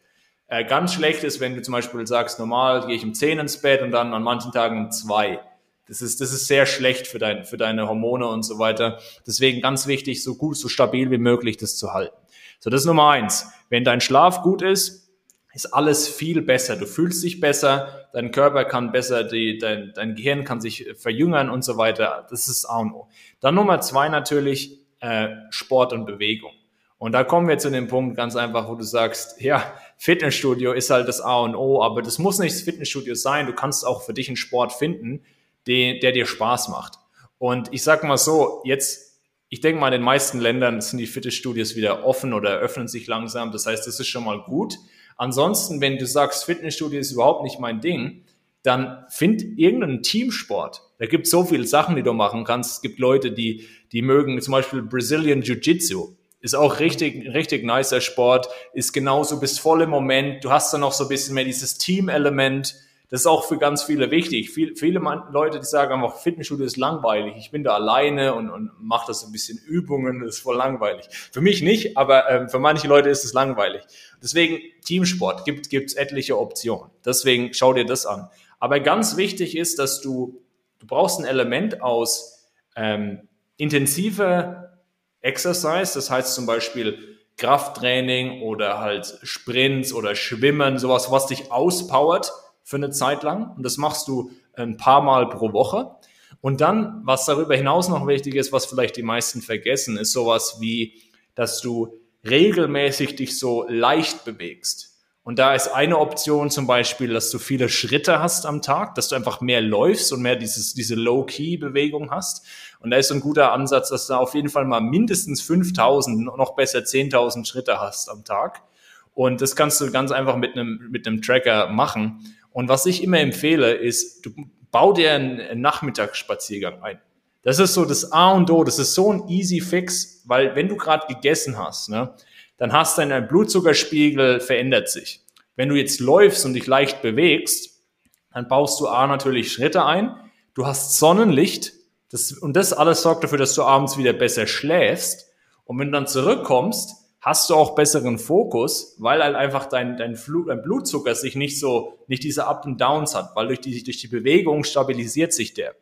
Äh, ganz schlecht ist, wenn du zum Beispiel sagst, normal gehe ich um 10 ins Bett und dann an manchen Tagen um 2. Das ist, das ist sehr schlecht für, dein, für deine Hormone und so weiter. Deswegen ganz wichtig, so gut, so stabil wie möglich das zu halten. So, das ist Nummer eins. Wenn dein Schlaf gut ist, ist alles viel besser. Du fühlst dich besser, dein Körper kann besser, die, dein, dein Gehirn kann sich verjüngern und so weiter. Das ist A und O. Dann Nummer zwei natürlich äh, Sport und Bewegung. Und da kommen wir zu dem Punkt ganz einfach, wo du sagst, ja, Fitnessstudio ist halt das A und O, aber das muss nicht das Fitnessstudio sein. Du kannst auch für dich einen Sport finden, den, der dir Spaß macht. Und ich sag mal so, jetzt, ich denke mal, in den meisten Ländern sind die Fitnessstudios wieder offen oder öffnen sich langsam. Das heißt, das ist schon mal gut. Ansonsten, wenn du sagst, Fitnessstudio ist überhaupt nicht mein Ding, dann find irgendeinen Teamsport. Da gibt so viele Sachen, die du machen kannst. Es gibt Leute, die, die mögen zum Beispiel Brazilian Jiu-Jitsu ist auch richtig, richtig nicer Sport, ist genauso, bist voll im Moment, du hast dann noch so ein bisschen mehr dieses Team-Element, das ist auch für ganz viele wichtig. Viel, viele Leute, die sagen einfach, Fitnessstudio ist langweilig, ich bin da alleine und, und mache das ein bisschen Übungen, das ist voll langweilig. Für mich nicht, aber ähm, für manche Leute ist es langweilig. Deswegen Teamsport gibt gibt's etliche Optionen. Deswegen schau dir das an. Aber ganz wichtig ist, dass du, du brauchst ein Element aus ähm, intensiver Exercise, das heißt zum Beispiel Krafttraining oder halt Sprints oder Schwimmen, sowas, was dich auspowert für eine Zeit lang. Und das machst du ein paar Mal pro Woche. Und dann, was darüber hinaus noch wichtig ist, was vielleicht die meisten vergessen, ist sowas wie, dass du regelmäßig dich so leicht bewegst. Und da ist eine Option zum Beispiel, dass du viele Schritte hast am Tag, dass du einfach mehr läufst und mehr dieses, diese Low-Key-Bewegung hast. Und da ist ein guter Ansatz, dass du auf jeden Fall mal mindestens 5000, noch besser 10.000 Schritte hast am Tag. Und das kannst du ganz einfach mit einem, mit einem Tracker machen. Und was ich immer empfehle, ist, du bau dir einen Nachmittagsspaziergang ein. Das ist so das A und O, das ist so ein easy fix, weil wenn du gerade gegessen hast, ne, dann hast dein Blutzuckerspiegel verändert sich. Wenn du jetzt läufst und dich leicht bewegst, dann baust du A natürlich Schritte ein, du hast Sonnenlicht das, und das alles sorgt dafür, dass du abends wieder besser schläfst. Und wenn du dann zurückkommst, hast du auch besseren Fokus, weil halt einfach dein, dein, Flu, dein Blutzucker sich nicht so, nicht diese Up und Downs hat, weil durch die, durch die Bewegung stabilisiert sich der.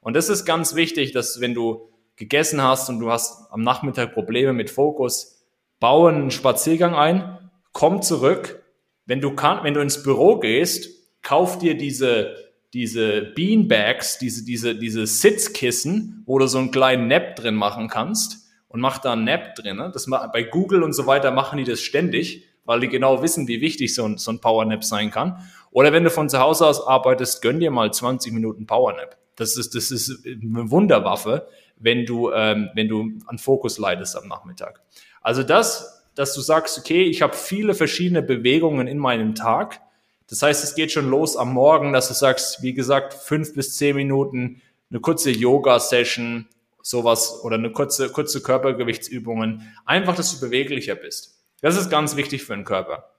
Und das ist ganz wichtig, dass wenn du gegessen hast und du hast am Nachmittag Probleme mit Fokus, baue einen Spaziergang ein, komm zurück. Wenn du kann, wenn du ins Büro gehst, kauf dir diese, diese Beanbags, diese, diese, diese Sitzkissen, wo du so einen kleinen Nap drin machen kannst und mach da einen Nap drin. Ne? Das bei Google und so weiter machen die das ständig, weil die genau wissen, wie wichtig so ein, so ein Powernap sein kann. Oder wenn du von zu Hause aus arbeitest, gönn dir mal 20 Minuten Powernap. Das ist, das ist eine Wunderwaffe, wenn du, ähm, wenn du an Fokus leidest am Nachmittag. Also das, dass du sagst, okay, ich habe viele verschiedene Bewegungen in meinem Tag. Das heißt, es geht schon los am Morgen, dass du sagst, wie gesagt, fünf bis zehn Minuten, eine kurze Yoga-Session, sowas oder eine kurze, kurze Körpergewichtsübungen. Einfach, dass du beweglicher bist. Das ist ganz wichtig für den Körper.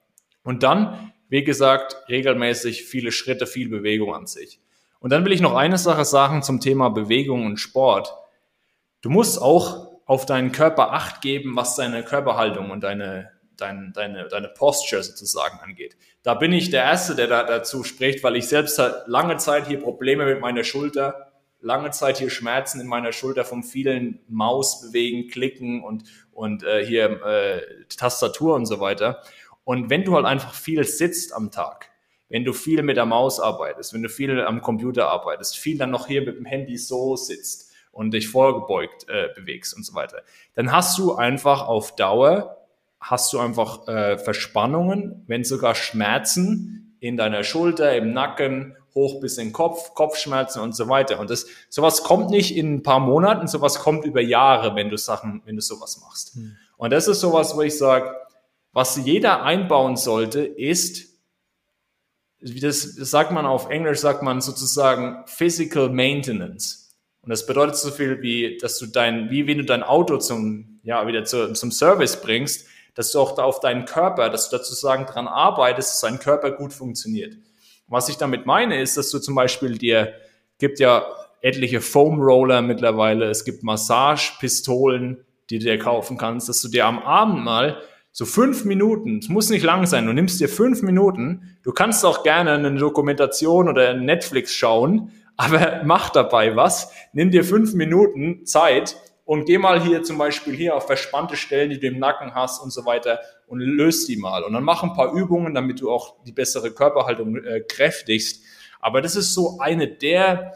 Und dann, wie gesagt, regelmäßig viele Schritte, viel Bewegung an sich. Und dann will ich noch eine Sache sagen zum Thema Bewegung und Sport. Du musst auch auf deinen Körper Acht geben, was deine Körperhaltung und deine, deine, deine, deine Posture sozusagen angeht. Da bin ich der Erste, der da dazu spricht, weil ich selbst lange Zeit hier Probleme mit meiner Schulter, lange Zeit hier Schmerzen in meiner Schulter vom vielen Mausbewegen, Klicken und, und äh, hier äh, Tastatur und so weiter. Und wenn du halt einfach viel sitzt am Tag, wenn du viel mit der Maus arbeitest, wenn du viel am Computer arbeitest, viel dann noch hier mit dem Handy so sitzt und dich vorgebeugt äh, bewegst und so weiter, dann hast du einfach auf Dauer, hast du einfach äh, Verspannungen, wenn sogar Schmerzen in deiner Schulter, im Nacken, hoch bis in den Kopf, Kopfschmerzen und so weiter. Und das, sowas kommt nicht in ein paar Monaten, sowas kommt über Jahre, wenn du Sachen, wenn du sowas machst. Hm. Und das ist sowas, wo ich sage, was jeder einbauen sollte, ist wie das, das sagt man auf Englisch, sagt man sozusagen Physical Maintenance. Und das bedeutet so viel wie, dass du dein, wie wenn du dein Auto zum, ja, wieder zu, zum Service bringst, dass du auch da auf deinen Körper, dass du dazu sagen dran arbeitest, dass dein Körper gut funktioniert. Was ich damit meine, ist, dass du zum Beispiel dir, gibt ja etliche Foam Roller mittlerweile, es gibt Massagepistolen, die du dir kaufen kannst, dass du dir am Abend mal so fünf Minuten, es muss nicht lang sein, du nimmst dir fünf Minuten, du kannst auch gerne eine Dokumentation oder Netflix schauen, aber mach dabei was, nimm dir fünf Minuten Zeit und geh mal hier zum Beispiel hier auf verspannte Stellen, die du im Nacken hast und so weiter und löst die mal. Und dann mach ein paar Übungen, damit du auch die bessere Körperhaltung äh, kräftigst. Aber das ist so eine der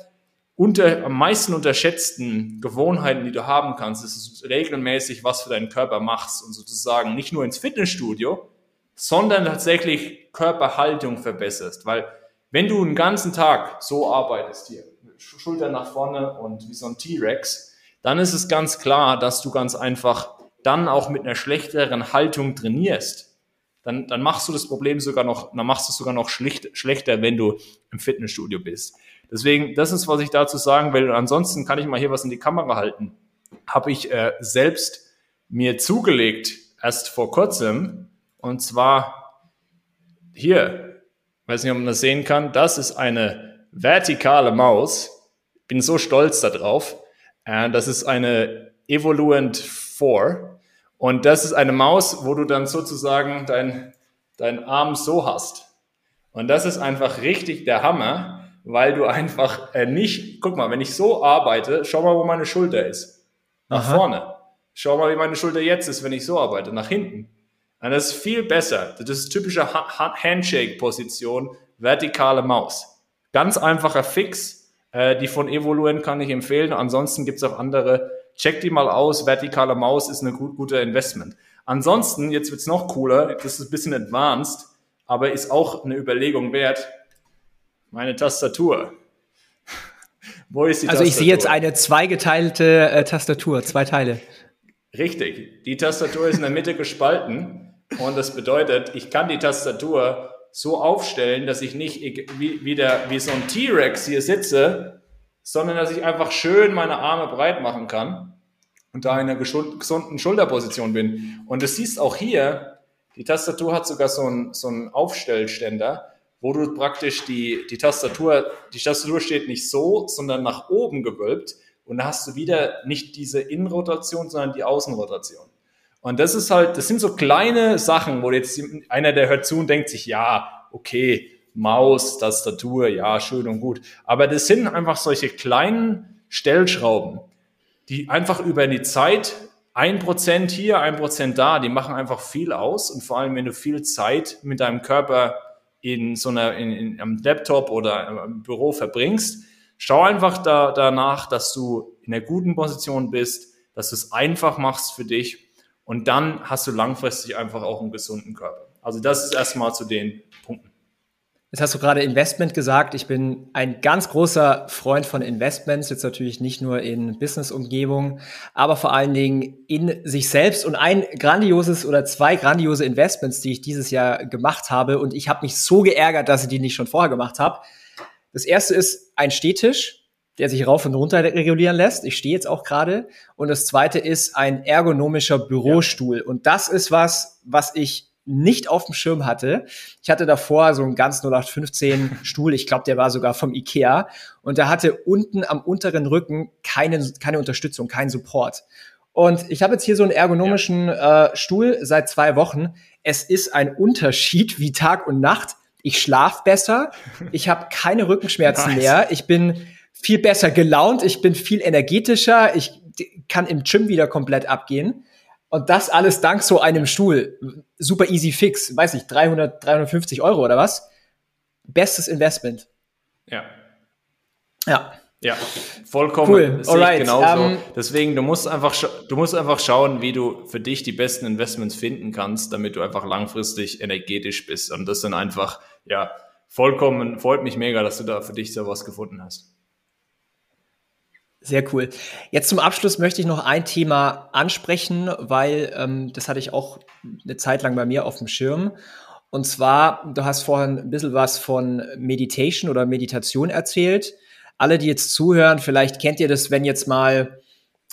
unter, am meisten unterschätzten Gewohnheiten, die du haben kannst, ist regelmäßig was für deinen Körper machst und sozusagen nicht nur ins Fitnessstudio, sondern tatsächlich Körperhaltung verbesserst. Weil wenn du einen ganzen Tag so arbeitest hier, Schulter nach vorne und wie so ein T-Rex, dann ist es ganz klar, dass du ganz einfach dann auch mit einer schlechteren Haltung trainierst. Dann, dann machst du das Problem sogar noch, dann machst du es sogar noch schlicht, schlechter, wenn du im Fitnessstudio bist. Deswegen, das ist, was ich dazu sagen will. Und ansonsten kann ich mal hier was in die Kamera halten. Habe ich äh, selbst mir zugelegt, erst vor kurzem. Und zwar hier, weiß nicht, ob man das sehen kann. Das ist eine vertikale Maus. Bin so stolz darauf. Äh, das ist eine Evoluent 4. Und das ist eine Maus, wo du dann sozusagen dein, deinen Arm so hast. Und das ist einfach richtig der Hammer weil du einfach äh, nicht, guck mal, wenn ich so arbeite, schau mal, wo meine Schulter ist. Nach Aha. vorne. Schau mal, wie meine Schulter jetzt ist, wenn ich so arbeite. Nach hinten. Und das ist viel besser. Das ist typische Handshake-Position, vertikale Maus. Ganz einfacher Fix. Äh, die von Evoluent kann ich empfehlen. Ansonsten gibt's auch andere. Check die mal aus. Vertikale Maus ist ein gut, guter Investment. Ansonsten, jetzt wird's noch cooler. Das ist ein bisschen advanced, aber ist auch eine Überlegung wert meine Tastatur. Wo ist die also Tastatur? Also ich sehe jetzt eine zweigeteilte äh, Tastatur, zwei Teile. Richtig. Die Tastatur ist in der Mitte gespalten und das bedeutet, ich kann die Tastatur so aufstellen, dass ich nicht wie, wie, der, wie so ein T-Rex hier sitze, sondern dass ich einfach schön meine Arme breit machen kann und da in einer gesunden Schulterposition bin. Und du siehst auch hier, die Tastatur hat sogar so einen, so einen Aufstellständer, wo du praktisch die, die Tastatur, die Tastatur steht nicht so, sondern nach oben gewölbt und da hast du wieder nicht diese Innenrotation, sondern die Außenrotation. Und das ist halt, das sind so kleine Sachen, wo jetzt einer, der hört zu und denkt sich, ja, okay, Maus, Tastatur, ja, schön und gut. Aber das sind einfach solche kleinen Stellschrauben, die einfach über die Zeit ein Prozent hier, ein Prozent da, die machen einfach viel aus. Und vor allem, wenn du viel Zeit mit deinem Körper in so einer, in, in, am Laptop oder im Büro verbringst, schau einfach da, danach, dass du in einer guten Position bist, dass du es einfach machst für dich und dann hast du langfristig einfach auch einen gesunden Körper. Also das ist erstmal zu den Punkten. Jetzt hast du gerade Investment gesagt. Ich bin ein ganz großer Freund von Investments, jetzt natürlich nicht nur in Business-Umgebung, aber vor allen Dingen in sich selbst. Und ein grandioses oder zwei grandiose Investments, die ich dieses Jahr gemacht habe, und ich habe mich so geärgert, dass ich die nicht schon vorher gemacht habe. Das erste ist ein Stehtisch, der sich rauf und runter regulieren lässt. Ich stehe jetzt auch gerade. Und das zweite ist ein ergonomischer Bürostuhl. Ja. Und das ist was, was ich nicht auf dem Schirm hatte. Ich hatte davor so einen ganz 0815 Stuhl, ich glaube, der war sogar vom Ikea und der hatte unten am unteren Rücken keine, keine Unterstützung, keinen Support. Und ich habe jetzt hier so einen ergonomischen ja. äh, Stuhl seit zwei Wochen. Es ist ein Unterschied wie Tag und Nacht. Ich schlaf besser, ich habe keine Rückenschmerzen nice. mehr, ich bin viel besser gelaunt, ich bin viel energetischer, ich kann im Gym wieder komplett abgehen. Und das alles dank so einem Stuhl. Super easy fix. Weiß nicht, 300, 350 Euro oder was? Bestes Investment. Ja. Ja. Ja, vollkommen. Cool. Alright. genauso. Um, ähm, Deswegen, du musst einfach, du musst einfach schauen, wie du für dich die besten Investments finden kannst, damit du einfach langfristig energetisch bist. Und das sind einfach, ja, vollkommen, freut mich mega, dass du da für dich so was gefunden hast. Sehr cool. Jetzt zum Abschluss möchte ich noch ein Thema ansprechen, weil ähm, das hatte ich auch eine Zeit lang bei mir auf dem Schirm. Und zwar, du hast vorhin ein bisschen was von Meditation oder Meditation erzählt. Alle, die jetzt zuhören, vielleicht kennt ihr das, wenn jetzt mal,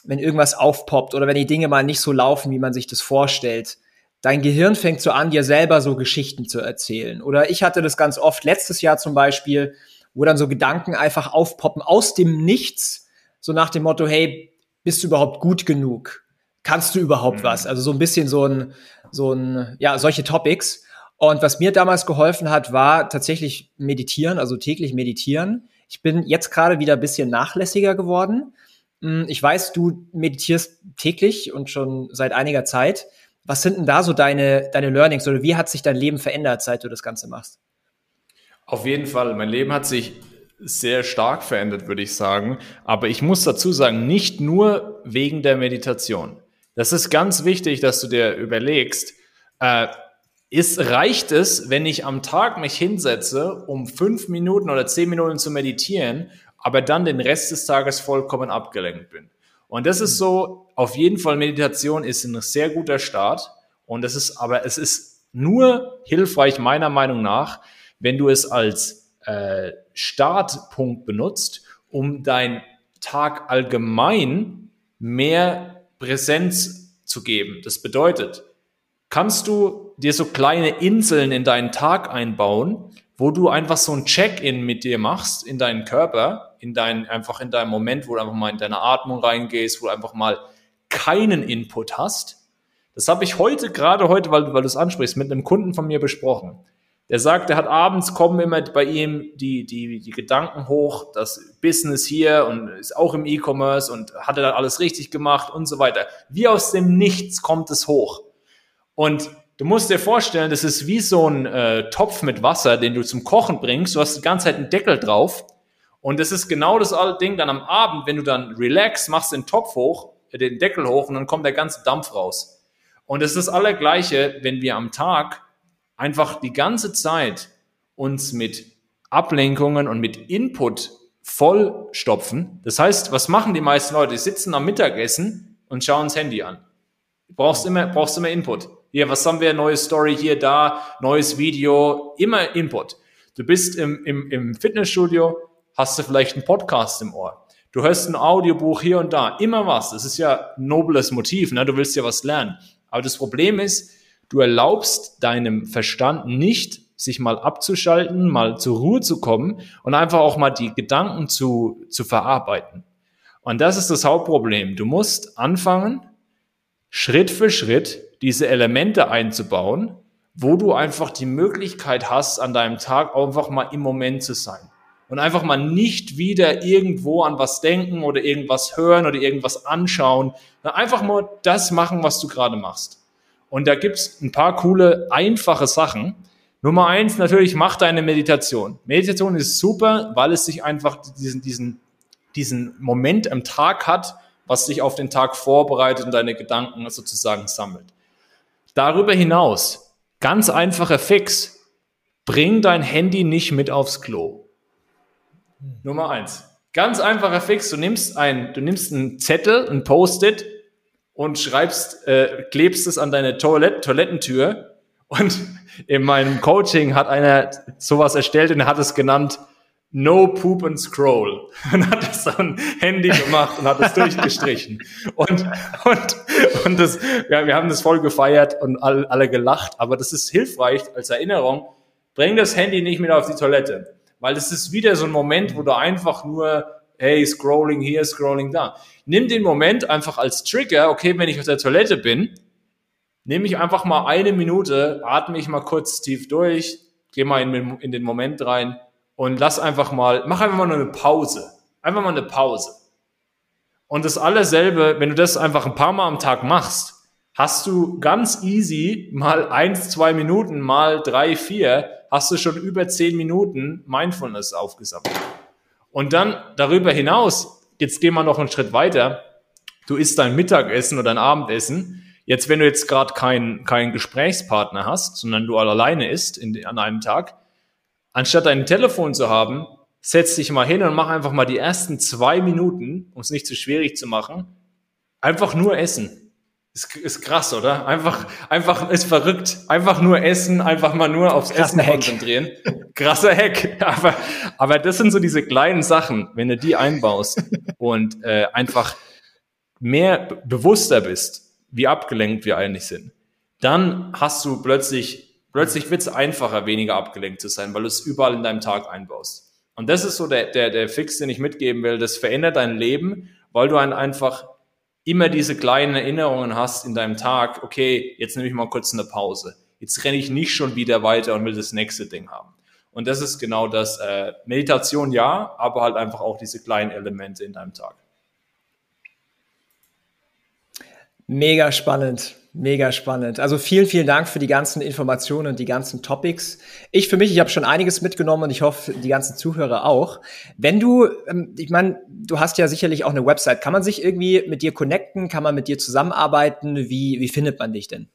wenn irgendwas aufpoppt oder wenn die Dinge mal nicht so laufen, wie man sich das vorstellt. Dein Gehirn fängt so an, dir selber so Geschichten zu erzählen. Oder ich hatte das ganz oft letztes Jahr zum Beispiel, wo dann so Gedanken einfach aufpoppen aus dem Nichts so nach dem Motto, hey, bist du überhaupt gut genug? Kannst du überhaupt mhm. was? Also so ein bisschen so ein, so ein, ja, solche Topics. Und was mir damals geholfen hat, war tatsächlich meditieren, also täglich meditieren. Ich bin jetzt gerade wieder ein bisschen nachlässiger geworden. Hm, ich weiß, du meditierst täglich und schon seit einiger Zeit. Was sind denn da so deine, deine Learnings oder wie hat sich dein Leben verändert, seit du das Ganze machst? Auf jeden Fall. Mein Leben hat sich sehr stark verändert, würde ich sagen. Aber ich muss dazu sagen, nicht nur wegen der Meditation. Das ist ganz wichtig, dass du dir überlegst, äh, ist, reicht es, wenn ich am Tag mich hinsetze, um fünf Minuten oder zehn Minuten zu meditieren, aber dann den Rest des Tages vollkommen abgelenkt bin? Und das ist so, auf jeden Fall Meditation ist ein sehr guter Start. Und es ist, aber es ist nur hilfreich, meiner Meinung nach, wenn du es als äh, Startpunkt benutzt, um dein Tag allgemein mehr Präsenz zu geben. Das bedeutet, kannst du dir so kleine Inseln in deinen Tag einbauen, wo du einfach so ein Check-in mit dir machst in deinen Körper, in dein, einfach in deinem Moment, wo du einfach mal in deine Atmung reingehst, wo du einfach mal keinen Input hast. Das habe ich heute, gerade heute, weil, weil du es ansprichst, mit einem Kunden von mir besprochen. Der sagt, er hat abends kommen immer bei ihm die, die, die Gedanken hoch, das Business hier und ist auch im E-Commerce und hat er dann alles richtig gemacht und so weiter. Wie aus dem Nichts kommt es hoch. Und du musst dir vorstellen, das ist wie so ein äh, Topf mit Wasser, den du zum Kochen bringst. Du hast die ganze Zeit einen Deckel drauf. Und das ist genau das Ding dann am Abend, wenn du dann relax, machst den Topf hoch, äh, den Deckel hoch und dann kommt der ganze Dampf raus. Und es ist das Allergleiche, wenn wir am Tag einfach die ganze Zeit uns mit Ablenkungen und mit Input vollstopfen. Das heißt, was machen die meisten Leute? Die sitzen am Mittagessen und schauen das Handy an. Brauchst immer, brauchst immer Input. Hier, was haben wir? Neue Story hier, da, neues Video, immer Input. Du bist im, im, im Fitnessstudio, hast du vielleicht einen Podcast im Ohr. Du hörst ein Audiobuch hier und da, immer was. Das ist ja ein nobles Motiv, ne? du willst ja was lernen. Aber das Problem ist, Du erlaubst deinem Verstand nicht, sich mal abzuschalten, mal zur Ruhe zu kommen und einfach auch mal die Gedanken zu, zu verarbeiten. Und das ist das Hauptproblem. Du musst anfangen, Schritt für Schritt diese Elemente einzubauen, wo du einfach die Möglichkeit hast, an deinem Tag einfach mal im Moment zu sein. Und einfach mal nicht wieder irgendwo an was denken oder irgendwas hören oder irgendwas anschauen. Einfach mal das machen, was du gerade machst. Und da gibt's ein paar coole, einfache Sachen. Nummer eins, natürlich, mach deine Meditation. Meditation ist super, weil es sich einfach diesen, diesen, diesen Moment am Tag hat, was dich auf den Tag vorbereitet und deine Gedanken sozusagen sammelt. Darüber hinaus, ganz einfacher Fix, bring dein Handy nicht mit aufs Klo. Nummer eins. Ganz einfacher Fix, du nimmst ein, du nimmst einen Zettel, ein Post-it, und schreibst, äh, klebst es an deine Toilett Toilettentür. Und in meinem Coaching hat einer sowas erstellt und hat es genannt No Poop and Scroll. Und hat das dann Handy gemacht und hat das durchgestrichen. Und, und, und das, ja, wir haben das voll gefeiert und alle, alle gelacht. Aber das ist hilfreich als Erinnerung. Bring das Handy nicht mit auf die Toilette. Weil das ist wieder so ein Moment, wo du einfach nur, hey, scrolling hier, scrolling da. Nimm den Moment einfach als Trigger. Okay, wenn ich auf der Toilette bin, nehme ich einfach mal eine Minute, atme ich mal kurz tief durch, gehe mal in, in den Moment rein und lass einfach mal, mach einfach mal eine Pause. Einfach mal eine Pause. Und das allerselbe, wenn du das einfach ein paar Mal am Tag machst, hast du ganz easy mal eins, zwei Minuten, mal drei, vier, hast du schon über zehn Minuten Mindfulness aufgesammelt. Und dann darüber hinaus, jetzt gehen wir noch einen Schritt weiter, du isst dein Mittagessen oder dein Abendessen. Jetzt, wenn du jetzt gerade keinen keinen Gesprächspartner hast, sondern du alleine isst in, an einem Tag, Anstatt ein Telefon zu haben, setz dich mal hin und mach einfach mal die ersten zwei Minuten, um es nicht zu schwierig zu machen, einfach nur essen. Ist, ist krass, oder? Einfach, einfach ist verrückt. Einfach nur essen, einfach mal nur aufs Essen Hack. konzentrieren. Krasser Hack. Aber, aber das sind so diese kleinen Sachen, wenn du die einbaust und äh, einfach mehr bewusster bist, wie abgelenkt wir eigentlich sind, dann hast du plötzlich Plötzlich wird es einfacher, weniger abgelenkt zu sein, weil du es überall in deinem Tag einbaust. Und das ist so der, der, der Fix, den ich mitgeben will. Das verändert dein Leben, weil du einfach immer diese kleinen Erinnerungen hast in deinem Tag. Okay, jetzt nehme ich mal kurz eine Pause. Jetzt renne ich nicht schon wieder weiter und will das nächste Ding haben. Und das ist genau das. Äh, Meditation ja, aber halt einfach auch diese kleinen Elemente in deinem Tag. Mega spannend. Mega spannend. Also vielen, vielen Dank für die ganzen Informationen und die ganzen Topics. Ich für mich, ich habe schon einiges mitgenommen und ich hoffe, die ganzen Zuhörer auch. Wenn du, ähm, ich meine, du hast ja sicherlich auch eine Website. Kann man sich irgendwie mit dir connecten? Kann man mit dir zusammenarbeiten? Wie, wie findet man dich denn?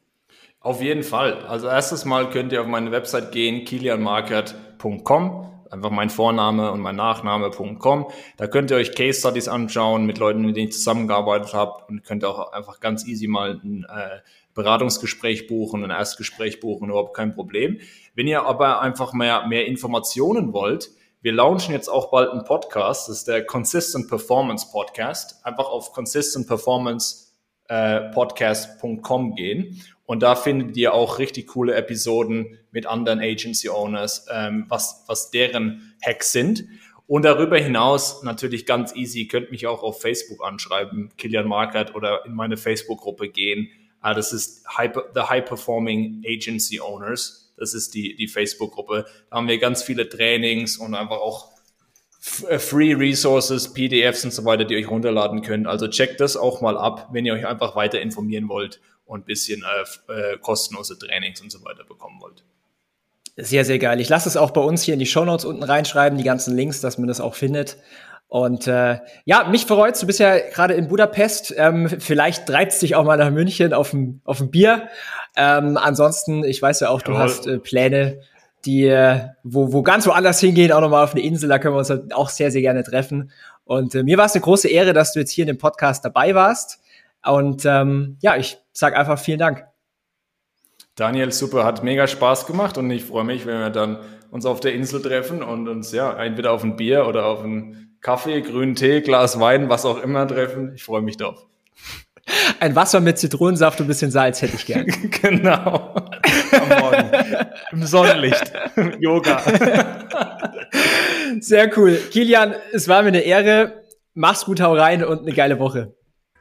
Auf jeden Fall. Also erstes Mal könnt ihr auf meine Website gehen, kilianmarkert.com einfach mein Vorname und mein Nachname.com. Da könnt ihr euch Case Studies anschauen mit Leuten, mit denen ich zusammengearbeitet habe und könnt auch einfach ganz easy mal ein äh, Beratungsgespräch buchen, ein Erstgespräch buchen, überhaupt kein Problem. Wenn ihr aber einfach mehr, mehr Informationen wollt, wir launchen jetzt auch bald einen Podcast, das ist der Consistent Performance Podcast. Einfach auf consistentperformancepodcast.com äh, gehen und da findet ihr auch richtig coole Episoden mit anderen Agency Owners, ähm, was, was deren Hacks sind. Und darüber hinaus natürlich ganz easy, könnt mich auch auf Facebook anschreiben, Kilian Markert oder in meine Facebook-Gruppe gehen. Ah, das ist Hyper, The High Performing Agency Owners. Das ist die, die Facebook-Gruppe. Da haben wir ganz viele Trainings und einfach auch äh, Free Resources, PDFs und so weiter, die ihr euch runterladen könnt. Also checkt das auch mal ab, wenn ihr euch einfach weiter informieren wollt und bisschen äh, äh, kostenlose Trainings und so weiter bekommen wollt. Sehr, sehr geil. Ich lasse es auch bei uns hier in die Show Notes unten reinschreiben, die ganzen Links, dass man das auch findet. Und äh, ja, mich freut du bist ja gerade in Budapest. Ähm, vielleicht treibt dich auch mal nach München auf ein, auf ein Bier. Ähm, ansonsten, ich weiß ja auch, du hast äh, Pläne, die äh, wo, wo ganz woanders hingehen, auch nochmal auf eine Insel. Da können wir uns halt auch sehr, sehr gerne treffen. Und äh, mir war es eine große Ehre, dass du jetzt hier in dem Podcast dabei warst. Und ähm, ja, ich sage einfach vielen Dank. Daniel, super, hat mega Spaß gemacht und ich freue mich, wenn wir dann uns auf der Insel treffen und uns ja entweder auf ein Bier oder auf einen Kaffee, grünen Tee, Glas Wein, was auch immer treffen. Ich freue mich drauf. Ein Wasser mit Zitronensaft und ein bisschen Salz hätte ich gern. genau. Am Morgen. Im Sonnenlicht. Yoga. Sehr cool. Kilian, es war mir eine Ehre. Mach's gut, hau rein und eine geile Woche.